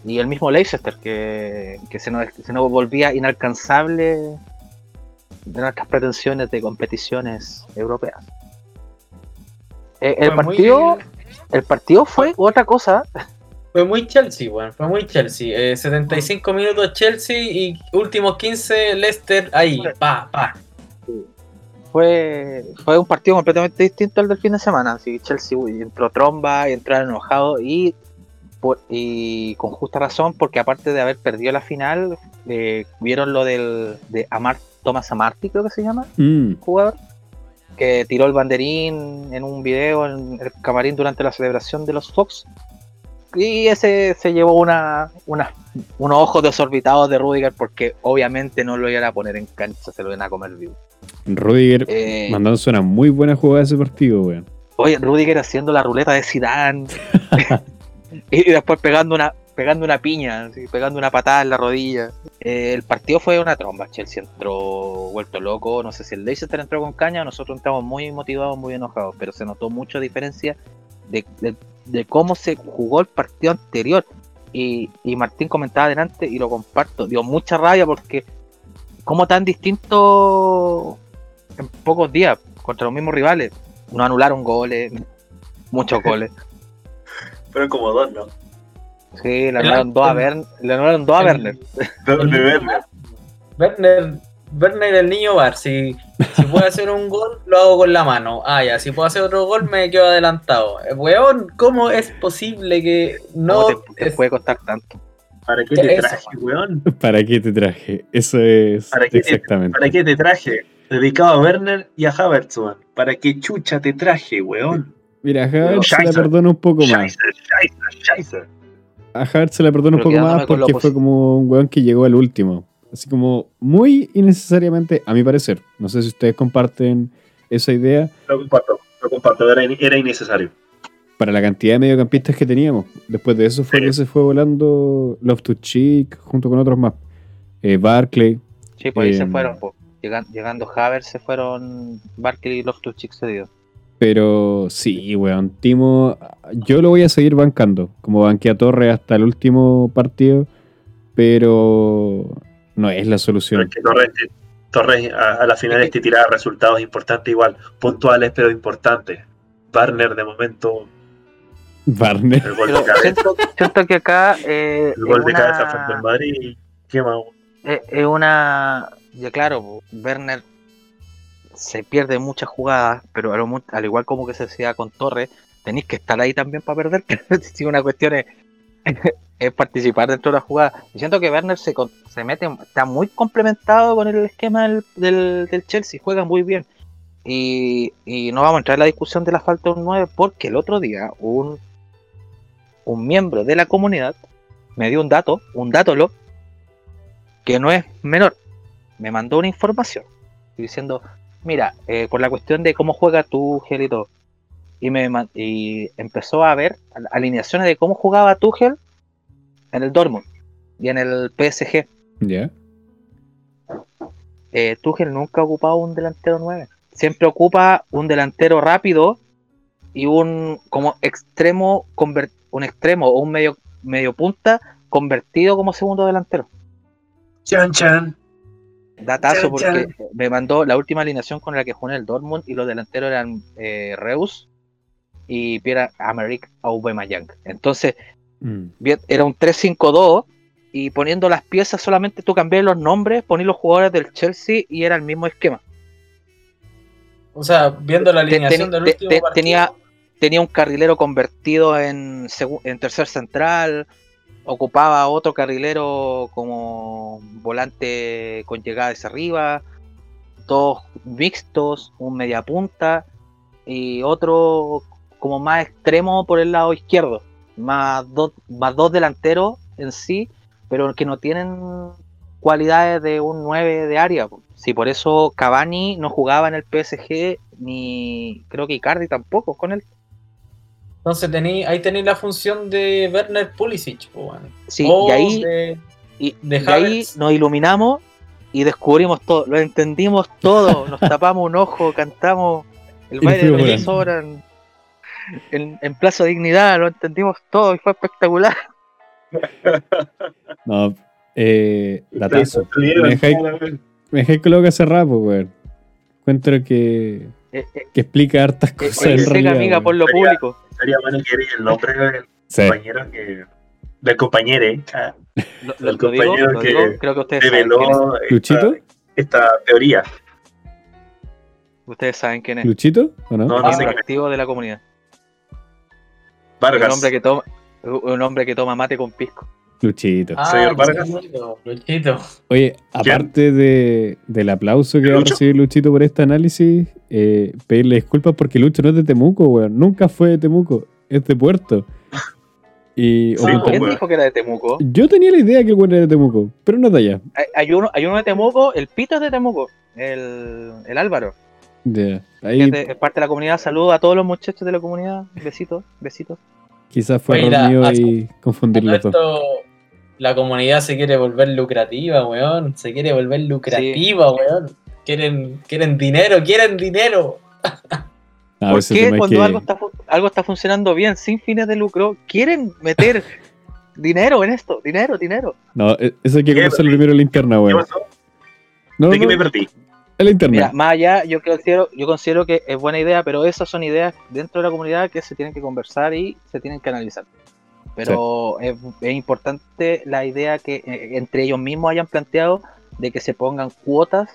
Y el mismo Leicester que, que se, nos, se nos volvía inalcanzable de nuestras pretensiones de competiciones europeas. Eh, el muy- partido, el partido fue otra cosa. Fue muy Chelsea, weón. Fue muy Chelsea. Eh, 75 minutos Chelsea y últimos 15 Leicester ahí. Pa, pa. Fue, fue un partido completamente distinto al del fin de semana. Así que Chelsea entró tromba y entró enojado y, por- y con justa razón, porque aparte de haber perdido la final, eh, vieron lo del de Amar, Thomas Amarty, creo que se llama. Mm, jugador que tiró el banderín en un video en el camarín durante la celebración de los Fox. Y ese se llevó una, una- unos ojos desorbitados de Rudiger porque obviamente no lo iban a poner en cancha, se lo iban a comer vivo. Rudiger Eh, mandándose una muy buena jugada ese partido, weón. oye, Rudiger haciendo la ruleta de Zidane [LAUGHS] [LAUGHS] y después pegando una pegando una piña, así, pegando una patada en la rodilla. Eh, el partido fue una tromba, Chelsea entró vuelto loco, no sé si el Leicester entró con caña, nosotros entramos muy motivados, muy enojados, pero se notó mucha diferencia de, de- de cómo se jugó el partido anterior. Y, y Martín comentaba adelante y lo comparto, dio mucha rabia porque como tan distinto en pocos días contra los mismos rivales, no anularon goles, muchos [LAUGHS] goles. Fueron como dos, ¿no? Sí, le anularon dos a Werner, le anularon dos a. Werner, Werner el niño bar. Si, si puedo hacer un gol, lo hago con la mano. Ah, ya. Si puedo hacer otro gol, me quedo adelantado. Eh, Weón, ¿cómo es posible que no. ¿Cómo te, te es- puede costar tanto? ¿Para qué ¿Qué te traje, eso? weón? ¿Para qué te traje? Eso es ¿Para qué te- exactamente. ¿Para qué te traje? Dedicado a Werner y a Havertz, weón. ¿Para qué chucha te traje, weón? Mira, a Havertz se la perdona un poco más. Scheisse, scheisse, scheisse. A Havertz se la perdona un Pero poco más porque fue como un weón que llegó al último. Así como muy innecesariamente, a mi parecer. No sé si ustedes comparten esa idea Lo comparto, lo comparto. Era, in- era innecesario. para la cantidad de mediocampistas que teníamos. Después de eso fue Sí. que se fue volando Love to Cheek junto con otros más. Eh, Barclay. Sí, pues ahí se Em. fueron. po. Llegan- llegando Havertz se fueron Barkley y Loftus Cheek cedidos. Pero sí, weón. Timo, yo lo voy a seguir bancando. Como banqué a Torre hasta el último partido. Pero no es la solución. es que Torres, Torres a, a la final te tiraba resultados importantes igual, puntuales pero importantes. Warner de momento, Barner. el gol de cabeza, siento, siento que acá eh, el gol es de una- cabeza frente al Madrid. ¿Qué más? es, una. Ya claro, Werner se pierde muchas jugadas, pero al igual como que se hacía con Torres, tenéis que estar ahí también para perder. [LAUGHS] si una cuestión es, [LAUGHS] es participar dentro de la jugada. Y siento que Werner se, se mete, está muy complementado con el esquema del, del, Chelsea, juega muy bien. Y, y no vamos a entrar en la discusión de la falta de un 9 porque el otro día un, un miembro de la comunidad me dio un dato, un dato lo que no es menor. Me mandó una información diciendo, mira, eh, con la cuestión de cómo juega Tuchel y todo. Y, me, man- y empezó a ver al- alineaciones de cómo jugaba Tuchel en el Dortmund y en el PSG. ¿Ya? Eh, Tuchel nunca ha ocupado un delantero 9. Siempre ocupa un delantero rápido y un como extremo un extremo o un medio medio punta convertido como segundo delantero. Chan Chan. Datazo Chan, porque me mandó la última alineación con la que jugué en el Dortmund y los delanteros eran eh, Reus y Pierre Americ Aubameyang. Entonces Mm. era un 3-5-2 y poniendo las piezas solamente tú cambias los nombres, ponías los jugadores del Chelsea y era el mismo esquema. O sea, viendo la alineación del último partido, tenía, tenía un carrilero convertido en, en tercer central, ocupaba otro carrilero como volante con llegada hacia arriba, dos mixtos, un mediapunta y otro como más extremo por el lado izquierdo, más dos, más dos delanteros en sí, pero que no tienen cualidades de un 9 de área. Si por eso Cavani no jugaba en el PSG, ni creo que Icardi tampoco con él. entonces tení, ahí tenéis la función de Werner Pulisic, weón. Sí, y ahí, de- y, de y ahí Havertz. nos iluminamos y descubrimos todo, lo entendimos todo, nos tapamos un ojo, cantamos el [LAUGHS] baile de sobran en, en Plaza Dignidad, lo entendimos todo y fue espectacular. No, eh, datazo. Me dejáis- Me dejé que lo que cerrar, pues, weón. Encuentro que, Eh, eh, que explica hartas eh, cosas en Sega, realidad. amiga, weón. por lo Sería- público. Sería bueno que el nombre del Sí. compañero que. Del compañero, ¿eh? Ah, Lo, lo- el digo, compañero que digo, creo que ustedes saben, quién es. develó esta, teoría. ustedes saben quién es. ¿Luchito? ¿O no? No, no sé activo de la comunidad. Un hombre que toma, un hombre que toma mate con pisco. Luchito. Ah, Señor Vargas. Luchito, Luchito. Oye, aparte de, del aplauso que va a recibir Luchito por este análisis, eh, pedirle disculpas porque Lucho no es de Temuco, weón. Nunca fue de Temuco, es de Puerto. Y Sí, pues, ¿Quién weón. dijo que era de Temuco? yo tenía la idea que el weón era de Temuco, pero no es de allá. Hay, hay uno, hay uno de Temuco, el Pito es de Temuco, el, el Álvaro. Ahí es parte de la comunidad. Saludos a todos los muchachos de la comunidad. Besitos, besitos. quizás fue a- y confundir los dos. Esto, la comunidad se quiere volver lucrativa, weón. Se quiere volver lucrativa, weón. Quieren, quieren dinero, quieren dinero. A ¿Por qué cuando que- algo, está, algo está funcionando bien, sin fines de lucro, quieren meter [LAUGHS] dinero en esto? Dinero, dinero. No, e- eso hay que ¿Qué? conocerlo primero en la interna, ¿Qué weón. pasó? No, ¿De qué me perdí? En la interna. Mira, más allá, yo considero, yo considero que es buena idea, pero esas son ideas dentro de la comunidad que se tienen que conversar y se tienen que analizar. Pero es, es importante la idea que eh, entre ellos mismos hayan planteado de que se pongan cuotas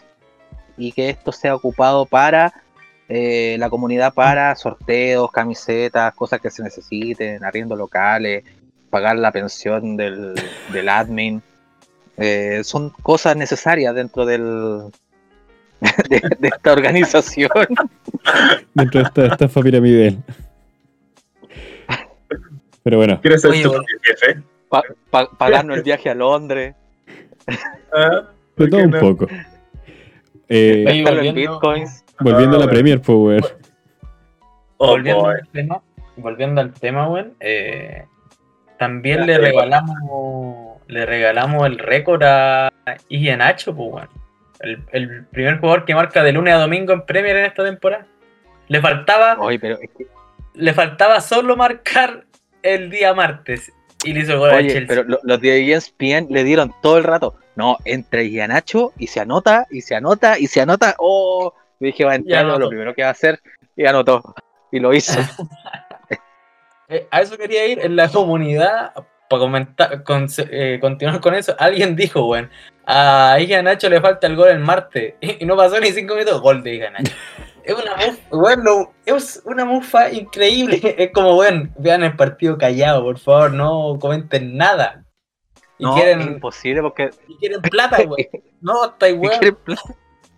y que esto sea ocupado para eh, la comunidad para sorteos, camisetas, cosas que se necesiten, arriendo locales, pagar la pensión del, del admin. Eh, son cosas necesarias dentro del [LAUGHS] de, de esta organización. Dentro de esta estafa piramidal. Pero bueno, ¿Quieres ser Oye, tu bueno. jefe? Pa- pa- pagarnos el viaje a Londres, Ah, de ¿por todo qué un no? poco. Eh, Oye, volviendo- bitcoins. volviendo a la Ah, Premier, pues, weón. Oh, volviendo, boy. al tema, volviendo al tema, weón, eh, también Ya, le regalamos le regalamos el récord a Ian Nacho, pues, weón. El, el primer jugador que marca de lunes a domingo en Premier en esta temporada. Le faltaba, Oye, pero es que- le faltaba solo marcar el día martes. Y le hizo el gol oye, Chelsea. pero lo- los de ESPN le dieron todo el rato. No, entra Nacho y se anota, y se anota, y se anota. Oh, yo dije, va a entrar, lo primero que va a hacer, y anotó. Y lo hizo. [LAUGHS] Eh, a eso quería ir en la comunidad para comentar, con- eh, continuar con eso. Alguien dijo, weón, a Ian Nacho le falta el gol el martes [LAUGHS] y, y no pasó ni cinco minutos, gol de Ian Nacho. [LAUGHS] Es una mufa, weón, no, es una mufa increíble. [LAUGHS] Es como, weón, vean el partido callado, por favor, no comenten nada. Y, No, quieren, es imposible porque. y quieren plata, weón. No, está ¿y weón. quieren plata?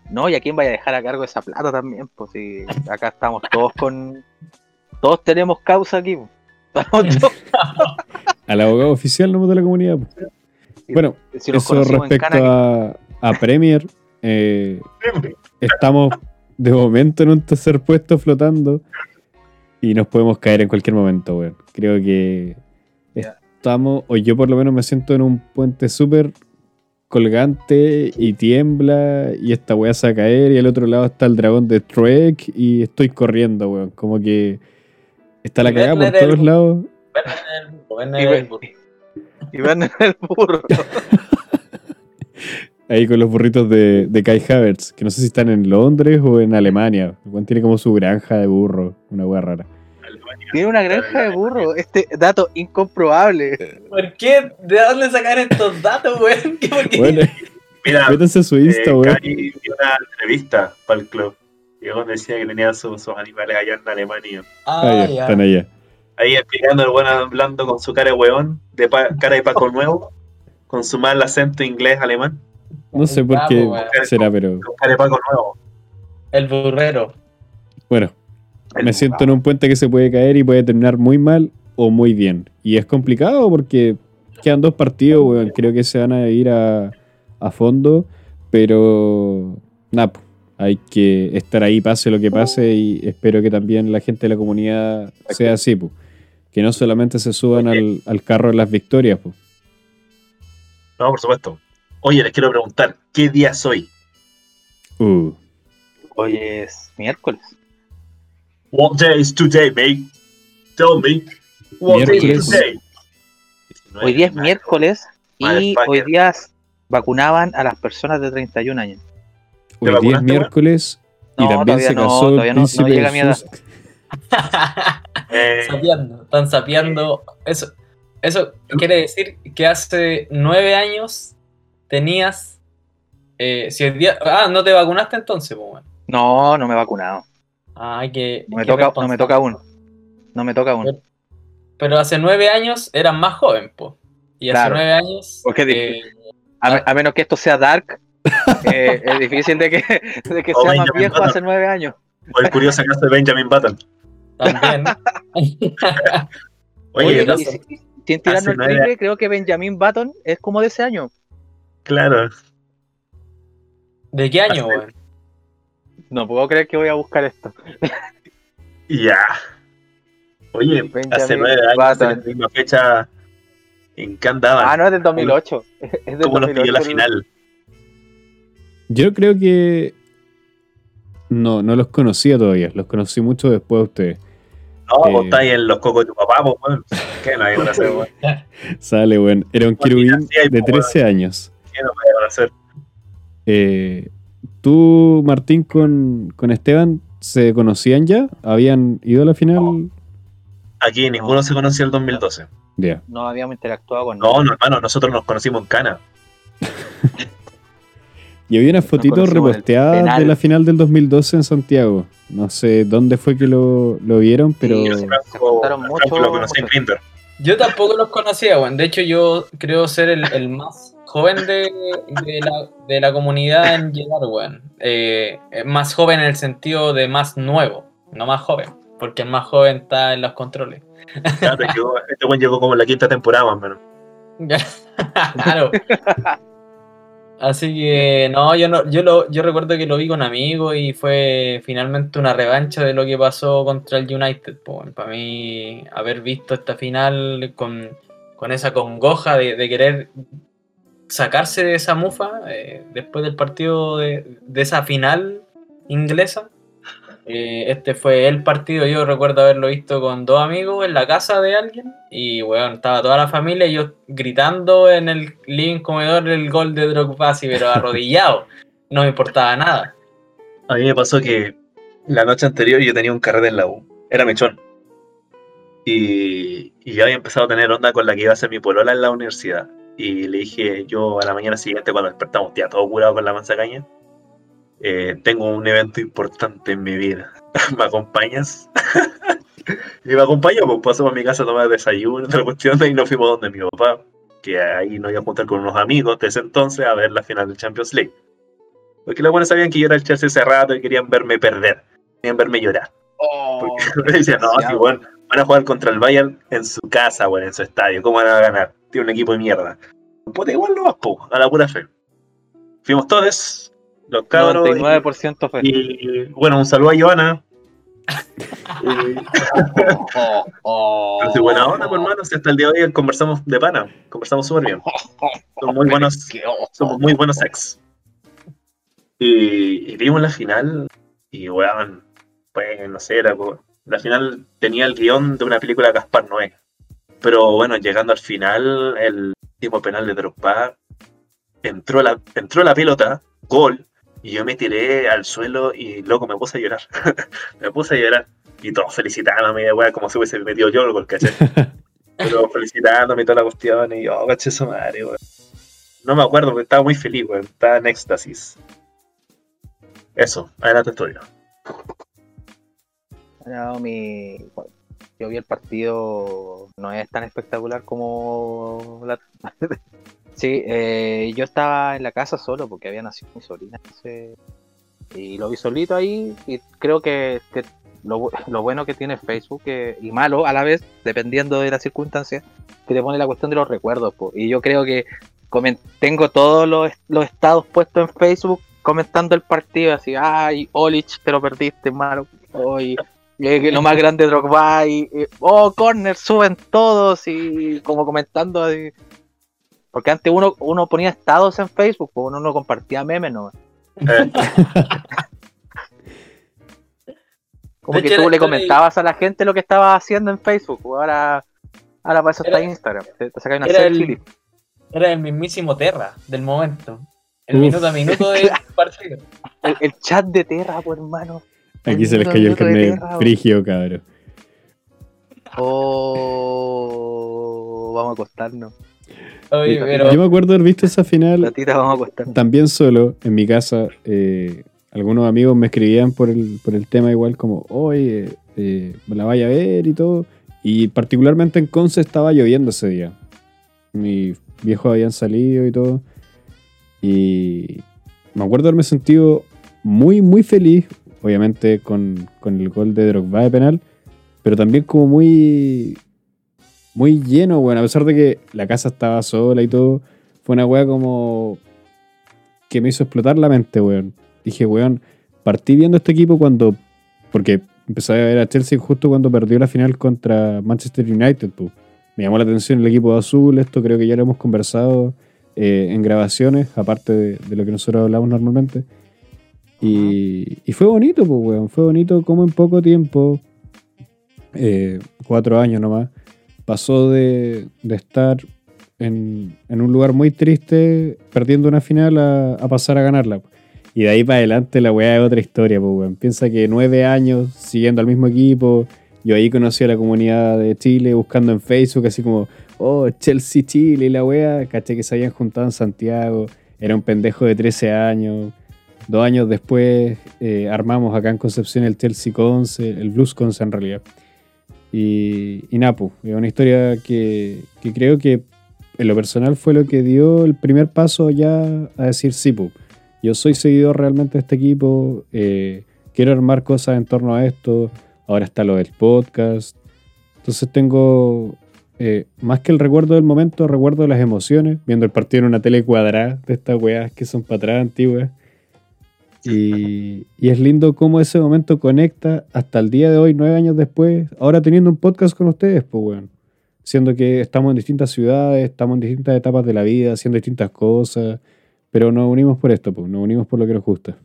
No, y a quién vaya a dejar a cargo esa plata también, pues si acá estamos todos con. Todos tenemos causa aquí. Estamos todos- Al abogado oficial no de la comunidad. Bueno, si eso respecto a, a Premier, eh, estamos de momento en un tercer puesto flotando y nos podemos caer en cualquier momento, weón. Creo que estamos, o yo por lo menos me siento en un puente súper colgante y tiembla y esta weá se va a caer y al otro lado está el dragón de Trek y estoy corriendo, weón. Como que está la cagada por todos lados. Ven en el burro, el. [LAUGHS] Ahí con los burritos de, de Kai Havertz, que no sé si están en Londres o en Alemania. Weón tiene como su granja de burro, una weá rara. Tiene una granja de burro. Este dato incomprobable. ¿Por qué? ¿De dónde sacar estos datos, weón? [LAUGHS] ¿Qué- por qué? Bueno, Mira, métanse a su eh, Insta, weón. Cari dio una entrevista para el club. Y luego decía que tenía sus, sus animales allá en Alemania. Ah, Ah, ya, ya. están allá. Ahí explicando el buen hablando con su cara de hueón, de pa- cara de Paco [LAUGHS] Nuevo, con su mal acento inglés-alemán, No sé por qué weón. será, pero con cara de Paco Nuevo. El burrero. bueno, me siento en un puente que se puede caer y puede terminar muy mal o muy bien. Y es complicado porque quedan dos partidos, weón. Creo que se van a ir a, a fondo, pero nada, hay que estar ahí, pase lo que pase, y espero que también la gente de la comunidad sea así, po. Que no solamente se suban al, al carro de las victorias. po. No, por supuesto. Oye, les quiero preguntar, ¿qué día soy? Uh, Hoy es miércoles. What day is today, mate? Tell me. What day is Miércoles. today? Hoy día es miércoles y hoy día vacunaban a las personas de 31 años. hoy día es miércoles y No, también se no, casó el todavía no- no príncipe llega de [LAUGHS] Eh, Sapeando, están sapeando. Eso, eso quiere decir que hace nueve años tenías. Eh, si el día, ah, no te vacunaste entonces, pues. No, no me he vacunado. Ay, que. No me toca, no me responsable. toca aún. No me toca aún. Pero hace nueve años eras más joven, pues. Y hace Claro. nueve años. Eh, A, me- a menos que esto sea dark, [LAUGHS] eh, es difícil de que, de que O sea más Benjamin viejo Button. hace nueve años. o el curioso caso de Benjamin Button. También. [LAUGHS] Oye, Oye, si- sin tirarnos hace el triple, creo que Benjamin Button es como de ese año. claro. ¿De qué año, weón? No puedo creer que voy a buscar esto. Ya. Oye, Benjamin hace nueve años, Button. en la misma fecha, ¿en qué andaban? Ah, no, es del 2008. [LAUGHS] Es del ¿Cómo nos pilló la 2008. final? Yo creo que no, no los conocía todavía, los conocí mucho después de ustedes. No, Eh. vos estáis en los cocos de tu papá, pues, weón. ¿Qué no hay para hacer, weón? [LAUGHS] Sale, weón. Era un querubín de pues, 13 años. ¿Qué no hay para hacer? Eh, ¿Tú, Martín, con, con Esteban se conocían ya? ¿Habían ido a la final? Aquí ninguno se conocía el 2012. Ya. No habíamos interactuado con No, no, hermano, nosotros nos conocimos en Cana. [LAUGHS] Y había unas fotitos reposteadas de la final del 2012 en Santiago. No sé dónde fue que lo, lo vieron, pero... Sí, Yo se Franco- juntaron Franco mucho- lo conocí en Grindr. Yo tampoco los conocía, weón. De hecho, yo creo ser el, el más joven de, de la, de la comunidad en llegar, weón. Eh, más joven en el sentido de más nuevo, no más joven. Porque el más joven está en los controles. Claro, llegó- este buen llegó como en la quinta temporada, más o menos. [LAUGHS] claro. Así que no, yo no, yo lo, yo recuerdo que lo vi con amigos y fue finalmente una revancha de lo que pasó contra el United. Para mí, haber visto esta final con, con esa congoja de, de querer sacarse de esa mufa eh, después del partido de, de esa final inglesa. Eh, este fue el partido, yo recuerdo haberlo visto con dos amigos en la casa de alguien y bueno, estaba toda la familia y yo gritando en el living comedor el gol de Drogba, así, pero [LAUGHS] arrodillado, no me importaba nada. A mí me pasó que la noche anterior yo tenía un carrete en la U. Era mechón. Y, y yo había empezado a tener onda con la que iba a ser mi polola en la universidad. Y le dije yo a la mañana siguiente, cuando despertamos, ya todo curado con la manzacaña, eh, tengo un evento importante en mi vida. [LAUGHS] ¿Me acompañas? [LAUGHS] y me acompañó, pues pasamos a mi casa a tomar desayuno, otra cuestión, y nos fuimos donde mi papá, que ahí nos iba a juntar con unos amigos de ese entonces a ver la final del Champions League. Porque los buenos sabían que yo era el Chelsea ese rato y querían verme perder, querían verme llorar. Oh, Porque [LAUGHS] me decían, no, bueno, van a jugar contra el Bayern en su casa, bueno, en su estadio, ¿cómo van a ganar? Tiene un equipo de mierda. Puta, igual no vas, po, a la pura fe. Fuimos todos, los cabros. y- 99% fue. y bueno, un saludo a Joana. [LAUGHS] Y- Oh, oh. sí, buena onda, pues, hermano. Si hasta el día de hoy conversamos de pana, conversamos súper bien. Somos muy buenos, [LAUGHS] somos muy buenos ex. Y, y vimos la final y, weón, pues, no sé, era, po- la final tenía el guion de una película de Gaspar Noé. Pero bueno, llegando al final, el tipo penal de Drogba entró la, entró la pelota, gol, y yo me tiré al suelo y, loco, me puse a llorar. [LAUGHS] me puse a llorar. Y todos felicitándome, weá, como si hubiese metido yo el gol, ¿cachai? [LAUGHS] Pero felicitándome y toda la cuestión, y yo, oh, caché su madre, weón. No me acuerdo, porque estaba muy feliz, weón. Estaba en éxtasis. Eso, adelante estoy. No, mi... Yo vi el partido, no es tan espectacular como la... sí, eh, yo estaba en la casa solo porque había nacido mi sobrina. entonces- Y lo vi solito ahí y creo que, que lo, lo bueno que tiene Facebook que- y malo a la vez, dependiendo de las circunstancias, que te pone la cuestión de los recuerdos. po. Y yo creo que tengo todos los, estados puestos en Facebook comentando el partido, así, ay, Olich, te lo perdiste, malo. Hoy eh, lo más grande Drogba y, oh, corner, suben todos y como comentando así. Porque antes uno, uno ponía estados en Facebook, pues uno no compartía memes, ¿no? Eh, [LAUGHS] Como De que tú le comentabas a la gente lo que estaba haciendo en Facebook, pues ahora, ahora para eso está Era- Instagram. Te, te sacas una era el- Era el mismísimo Terra del momento. El Uf. minuto a minuto del [LAUGHS] partido. El, el chat de Terra, pues hermano. Aquí se les cayó el carnet frigio, cabrón. Oh, vamos a acostarnos. Oye, Yo- pero Yo me acuerdo haber visto esa final vamos a también solo en mi casa. eh, algunos amigos me escribían por el, por el tema igual como, oye, eh, la vaya a ver y todo. Y particularmente en Conce estaba lloviendo ese día. Mis viejos habían salido y todo. Y me acuerdo haberme sentido muy, muy feliz, obviamente con, con el gol de Drogba de penal, pero también como muy, muy lleno, bueno, a pesar de que la casa estaba sola y todo, fue una wea como que me hizo explotar la mente, weón. Dije, weón, partí viendo este equipo cuando, porque empecé a ver a Chelsea justo cuando perdió la final contra Manchester United, pu. Me llamó la atención el equipo de azul, esto creo que ya lo hemos conversado eh, en grabaciones, aparte de, de lo que nosotros hablamos normalmente. Y, y fue bonito, pues, weón. Fue bonito como en poco tiempo, eh, cuatro años nomás, pasó de, estar en, un lugar muy triste, perdiendo una final, a, pasar a ganarla. Y de ahí para adelante la weá es otra historia, pues, weón. Piensa que nueve años siguiendo al mismo equipo. Yo ahí conocí a la comunidad de Chile buscando en Facebook, así como, oh, Chelsea Chile la weá. Caché que se habían juntado en Santiago. Era un pendejo de 13 años. Dos años después eh, armamos acá en Concepción el Chelsea Conce, el Blues Conce en realidad. Y, Napu, es una historia que, creo que en lo personal fue lo que dio el primer paso ya a decir sí, pu, yo soy seguidor realmente de este equipo, eh, quiero armar cosas en torno a esto, ahora está lo del podcast, entonces tengo eh, más que el recuerdo del momento, recuerdo las emociones, viendo el partido en una tele cuadrada de estas weas que son para atrás antiguas. Y, y es lindo cómo ese momento conecta hasta el día de hoy, nueve años después, ahora teniendo un podcast con ustedes, pues weón. Siendo que estamos en distintas ciudades, estamos en distintas etapas de la vida, haciendo distintas cosas, pero nos unimos por esto, pues, nos unimos por lo que nos gusta.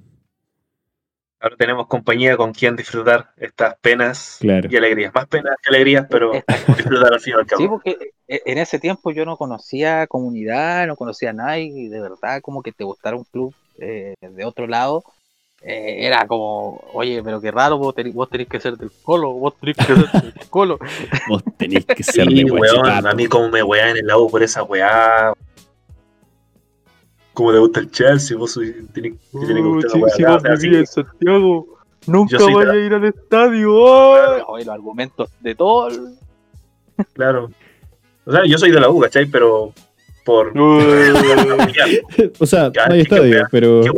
ahora tenemos compañía con quien disfrutar estas penas Claro. y alegrías. Más penas que alegrías, pero [LAUGHS] disfrutar al fin y al cabo. Sí, porque eh, en ese tiempo yo no conocía comunidad, no conocía a nadie, y de verdad como que te gustara un club eh, de otro lado, eh, era como, oye, pero qué raro, vos tenés, vos tenés que ser del colo, vos tenés que ser del [LAUGHS] colo. Vos tenéis que Sí, weón, a mí como me wean en la U por esa weá. Como te gusta el Chelsea, vos tenés, que tenés que gustar si- la weá. si vos vivís en Santiago, nunca vaya de a ir al estadio. ay. Oye, los argumentos de todo. el- claro. O sea, yo soy de la U, ¿cachai? Pero por... [LAUGHS] O sea, Ya, no hay estadio, pero ¿Qué?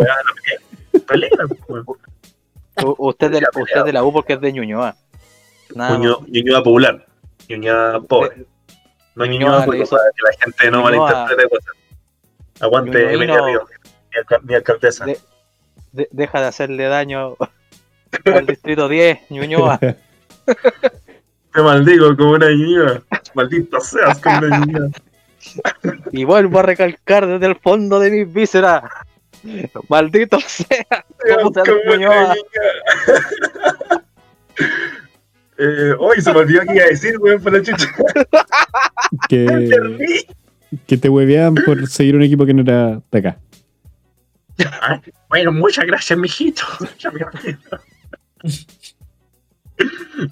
Pelea. [LAUGHS] U- Usted de, la, usted de la U porque es de Ñuñoa. Nada. Ñuñoa Ñuñoa popular. Ñuñoa pobre. No Ñuñoa porque para que la gente no Ñuñoa- malinterprete cosas. Aguante Emilia Río, mi, alca- mi alcaldesa. De- De- deja de hacerle daño [LAUGHS] al distrito 10, Ñuñoa. Te maldigo como una Ñuñoa. Maldito seas como una Ñuñoa. Y vuelvo a recalcar desde el fondo de mis vísceras. Maldito sea. [LAUGHS] Eh, hoy se me olvidó que iba a decir, weón, por la chucha. [LAUGHS] que, te hueveaban por seguir un equipo que no era de acá. Bueno, muchas gracias, mijito. [LAUGHS]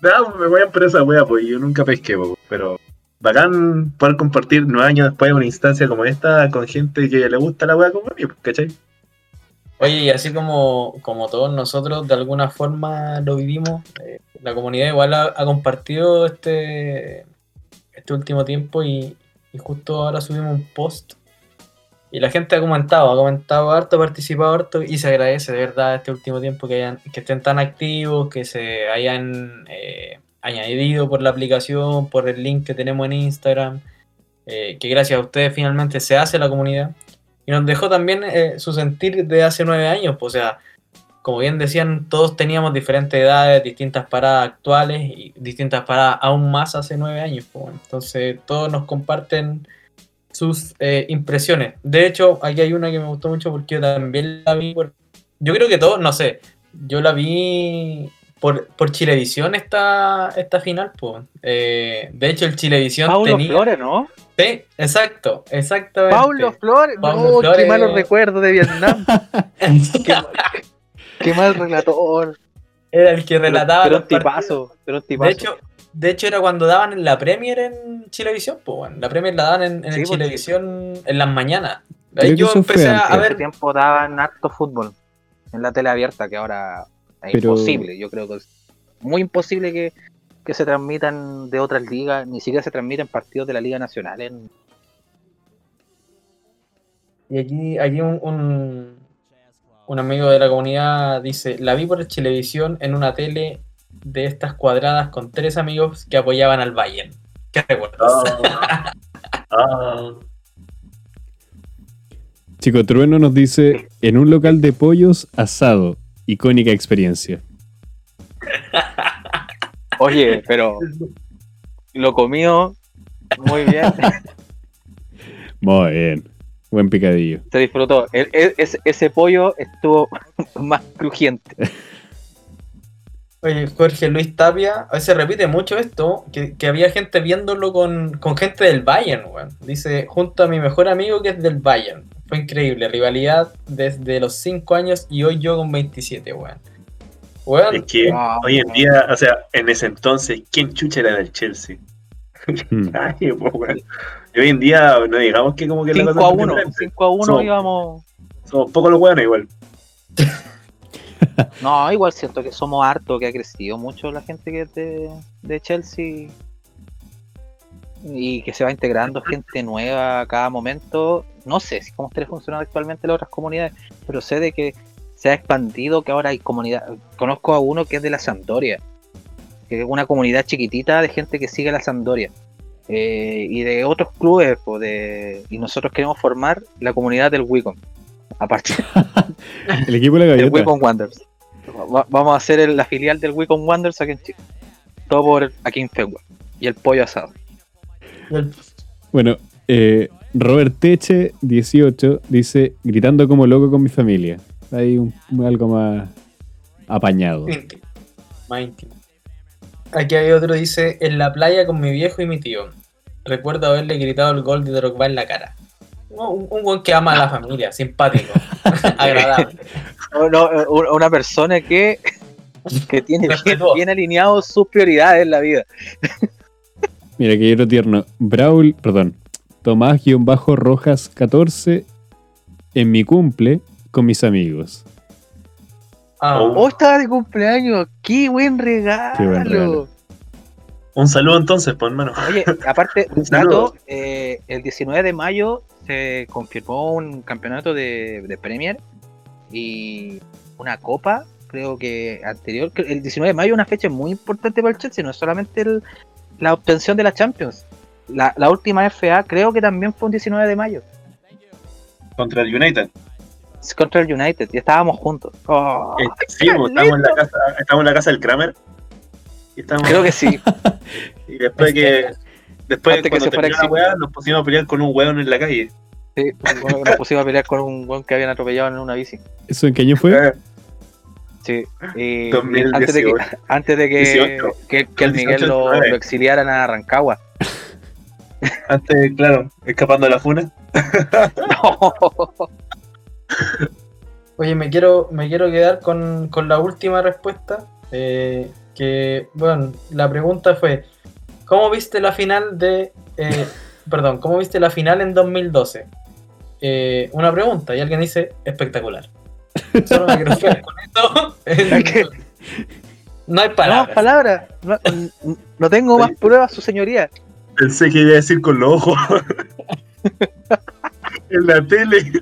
No, me voy a empresa, wea, pues yo nunca pesqué, po, pero bacán poder compartir nueve años después de una instancia como esta con gente que le gusta la wea como a mí, pues, ¿cachai? Oye, y así como, como todos nosotros de alguna forma lo vivimos, eh, la comunidad igual ha, compartido este, este último tiempo y, y justo ahora subimos un post y la gente ha comentado, ha comentado harto, ha participado harto y se agradece de verdad este último tiempo que, hayan, que estén tan activos, que se hayan eh, añadido por la aplicación, por el link que tenemos en Instagram, eh, que gracias a ustedes finalmente se hace la comunidad. Y nos dejó también eh, su sentir de hace nueve años, pues, o sea, como bien decían, todos teníamos diferentes edades, distintas paradas actuales y distintas paradas aún más hace nueve años. pues, entonces todos nos comparten sus eh, impresiones. De hecho, aquí hay una que me gustó mucho porque yo también la vi por... Yo creo que todos, no sé, yo la vi por, por Chilevisión esta, esta final. Pues. Eh, de hecho, el Chilevisión Paulo tenía... Flores, ¿no? Sí, exacto, exactamente. Paulo Flores, Paulo no, Flores. qué malos recuerdos de Vietnam. [LAUGHS] qué, qué mal relator. Era el que relataba. Pero un los partidos. tipazo, pero un tipazo. De hecho, de hecho, era cuando daban la Premier en Chilevisión, pues bueno, la Premier la daban en, en Sí, el Chilevisión en las mañanas. Ahí yo empecé a, a antes. en ese ver. tiempo daban harto fútbol en la tele abierta, que ahora es Pero- imposible. Yo creo que es muy imposible que, que se transmitan de otras ligas, ni siquiera se transmiten partidos de la Liga Nacional. En... Y aquí, aquí un, un, un amigo de la comunidad dice: La vi por Chilevisión en una tele de estas cuadradas con tres amigos que apoyaban al Bayern. ¿Qué recuerdas? Ah, [LAUGHS] ah, Chico Trueno nos dice, en un local de pollos asado, icónica experiencia. Oye, [LAUGHS] pero lo comió muy bien, [LAUGHS] Muy bien. Buen picadillo. se disfrutó. El- el- ese, ese pollo estuvo [LAUGHS] más crujiente. Oye, Jorge Luis Tapia, a veces se repite mucho esto, que, que había gente viéndolo con, con gente del Bayern, weón. Dice, junto a mi mejor amigo que es del Bayern. Fue increíble, rivalidad desde los 5 años y hoy yo con 27, weón. Weón, es que hoy en día, o sea, en ese entonces, ¿quién chucha era del Chelsea? Hmm. [LAUGHS] Pues, weón. Y hoy en día, no digamos que como que la 5 cosa a es 1, diferente. 5 a 1 Somos- íbamos. Somos pocos los buenos igual. [LAUGHS] No, igual siento que somos harto, que ha crecido mucho la gente que es de, de Chelsea y que se va integrando gente nueva a cada momento. No sé si cómo estará funcionando actualmente las otras comunidades, pero sé de que se ha expandido, que ahora hay comunidad. Conozco a uno que es de la Sampdoria, que es una comunidad chiquitita de gente que sigue la Sampdoria. eh, y de otros clubes, de, y nosotros queremos formar la comunidad del Wicom. Aparte, [LAUGHS] El equipo de la el. Wicom Wanderers. Va- vamos a hacer el- la filial del Wicom Wanderers aquí en Chile. Todo por aquí en Fenway. Y el pollo asado. Bueno, eh, Robert Teche, 18, dice, gritando como loco con mi familia. Hay un, algo más apañado. íntimo, más íntimo. Aquí hay otro, dice, en la playa con mi viejo y mi tío. Recuerdo haberle gritado el gol de Drogba en la cara. Un, un buen que ama a la familia, simpático, [LAUGHS] agradable. No, no, un- una persona que, que tiene bien, bien alineados sus prioridades en la vida. Mira, que otro tierno. Braul, perdón, Tomás-Rojas 14 en mi cumple con mis amigos. Ah, Oh. Oh, estaba de cumpleaños. ¡Qué buen regalo! Qué buen regalo. Un saludo entonces, pues hermano. Oye, [LAUGHS] aparte, Un dato, eh, el 19 de mayo se confirmó un campeonato de, de Premier y una copa, creo que anterior, el 19 de mayo es una fecha muy importante para el Chelsea, no es solamente el- la obtención de la Champions. La, la última FA creo que también fue un 19 de mayo, Contra el United. es contra el United, y estábamos juntos. Oh, Eh, sí, pues, estamos, en la casa, estamos en la casa del Kramer. Y estamos, creo que sí. [LAUGHS] y después que. Después, Antes que cuando se fuera la weá, nos pusimos a pelear con un weón en la calle. sí nos pusimos a pelear con un buen que habían atropellado en una bici. ¿Eso en qué año fue? Eh, Sí, y 2018. antes de que, antes de que, 18. que, que el Miguel lo, 19. lo exiliaran a Rancagua. Antes, claro, escapando de la funa. [LAUGHS] Oye, me quiero, me quiero quedar con, con la última respuesta. Eh, que, bueno, la pregunta fue, ¿cómo viste la final de... eh, [LAUGHS] perdón, ¿cómo viste la final en 2012? Eh, una pregunta y alguien dice, espectacular. Solo me quiero quedar con eso. [LAUGHS] No hay No, palabras. palabras. No, no tengo más pruebas, su señoría. Pensé que iba a decir con los ojos. [LAUGHS] en la tele.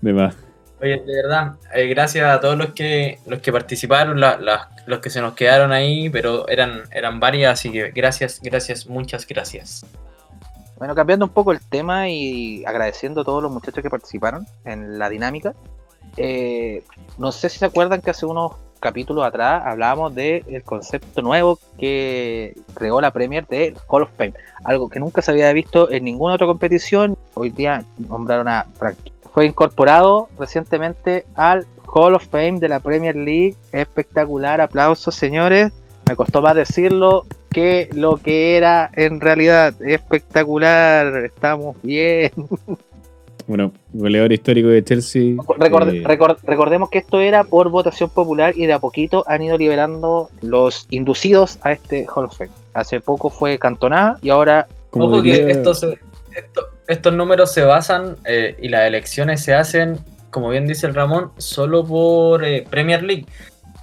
De más. Oye, de verdad, eh, gracias a todos los que los que participaron, la- la- los que se nos quedaron ahí, pero eran, eran varias, así que gracias, gracias, muchas gracias. Bueno, cambiando un poco el tema y agradeciendo a todos los muchachos que participaron en la dinámica. eh, no sé si se acuerdan que hace unos capítulos atrás hablábamos del concepto nuevo que creó la Premier de Hall of Fame. Algo que nunca se había visto en ninguna otra competición. Hoy día nombraron a Frank. Fue incorporado recientemente al Hall of Fame de la Premier League. Espectacular, aplausos señores. Me costó más decirlo que lo que era en realidad espectacular. Estamos bien. [LAUGHS] Bueno, goleador histórico de Chelsea. Eh, recor- recordemos que esto era por votación popular y de a poquito han ido liberando los inducidos a este Hall of Fame. Hace poco fue Cantona y ahora como Ojo diría- que estos, esto- estos números se basan eh, y las elecciones se hacen, como bien dice el Ramón, solo por eh, Premier League.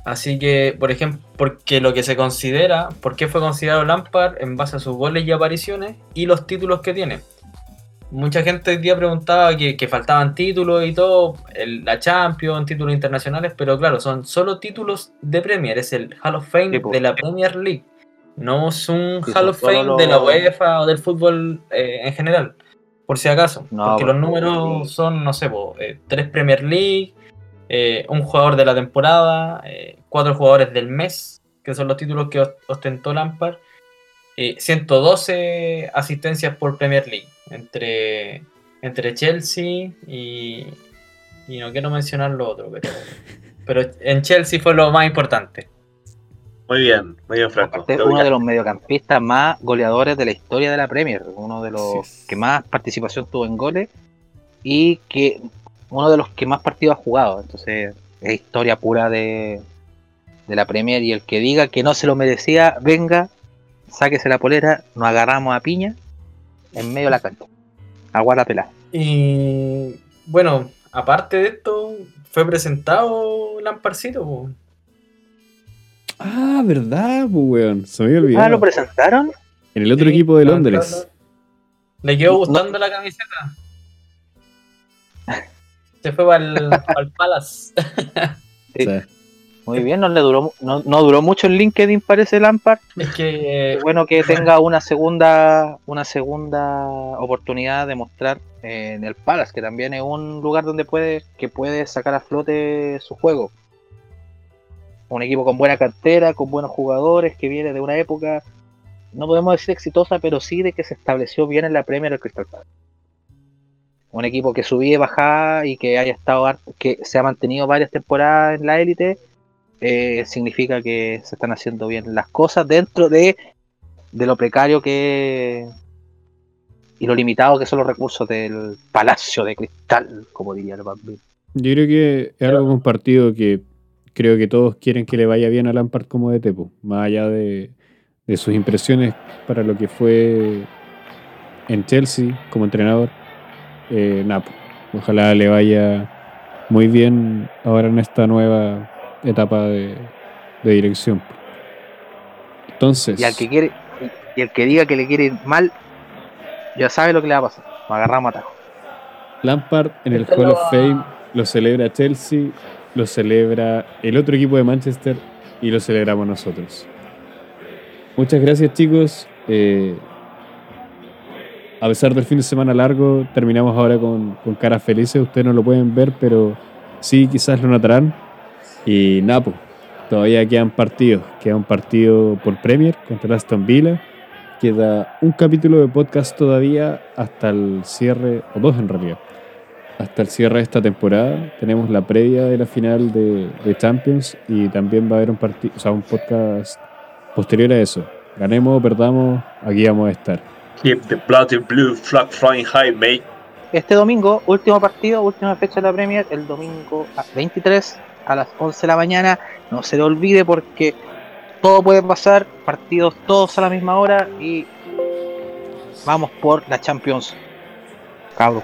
Así que, por ejemplo, porque lo que se considera, ¿por qué fue considerado Lampard en base a sus goles y apariciones y los títulos que tiene? Mucha gente hoy día preguntaba que, que faltaban títulos y todo, el- la Champions, títulos internacionales, pero claro, son solo títulos de Premier, es el Hall of Fame de la Premier League. No es un Hall of Fame de la UEFA o del fútbol eh, en general, por si acaso. No, porque por los números son, no sé, po, eh, tres Premier League, eh, un jugador de la temporada, eh, cuatro jugadores del mes, que son los títulos que os- ostentó Lampard, eh, 112 asistencias por Premier League entre, entre Chelsea y, y no quiero mencionar lo otro, pero, [LAUGHS] pero en Chelsea fue lo más importante. Muy bien, muy bien, Franco. aparte, Te uno de los mediocampistas más goleadores de la historia de la Premier, uno de los Sí. que más participación tuvo en goles y que uno de los que más partidos ha jugado. Entonces es historia pura de, de la Premier y el que diga que no se lo merecía, venga, sáquese la polera, nos agarramos a piña en medio de la cancha. Aguada pelada. Y bueno, aparte de esto, fue presentado Lamparcito. po. Ah, verdad, pues, weón. Se me había olvidado. Ah, ¿lo presentaron? en el otro Sí, equipo de no, Londres. Le quedó No- gustando la camiseta. [LAUGHS] Se fue para el, Palace. [LAUGHS] Sea, Muy bien, no le duró no, no duró mucho el LinkedIn, parece Lampard. Es que Qué bueno que tenga una segunda una segunda oportunidad de mostrar en el Palace, que también es un lugar donde puede que puede sacar a flote su juego. Un equipo con buena cantera, con buenos jugadores, que viene de una época, no podemos decir exitosa, pero sí de que se estableció bien en la Premier el Crystal Palace. Un equipo que subía y bajaba y que haya estado que se ha mantenido varias temporadas en la élite, eh, significa que se están haciendo bien las cosas dentro de, de lo precario que y lo limitado que son los recursos del Palacio de Cristal, como diría el Bambino. yo creo que es algo compartido que creo que todos quieren que le vaya bien a Lampard como de Tepo, más allá de, de sus impresiones para lo que fue en Chelsea como entrenador. Eh, pues, ojalá le vaya muy bien ahora en esta nueva etapa de, de dirección. Entonces, Y al que quiere y el que diga que le quiere ir mal, ya sabe lo que le va a pasar. Nos agarramos a. Lampard en el Esto Hall lo of Fame lo celebra Chelsea, lo celebra el otro equipo de Manchester y lo celebramos nosotros. Muchas gracias chicos. Eh, a pesar del fin de semana largo, terminamos ahora con, con caras felices. Ustedes no lo pueden ver, pero sí quizás lo notarán. Y Napo, todavía quedan partidos. Queda un partido por Premier contra Aston Villa. Queda un capítulo de podcast todavía hasta el cierre, o dos en realidad, hasta el cierre de esta temporada. Tenemos la previa de la final de, de Champions y también va a haber un, partido, o sea, un podcast posterior a eso. Ganemos o perdamos, aquí vamos a estar. Keep the blood and blue flag flying high, mate. Este domingo, último partido, última fecha de la Premier, el domingo ah, 23 a las 11 de la mañana. No se le olvide porque todo puede pasar, partidos todos a la misma hora y vamos por la Champions. Cabros,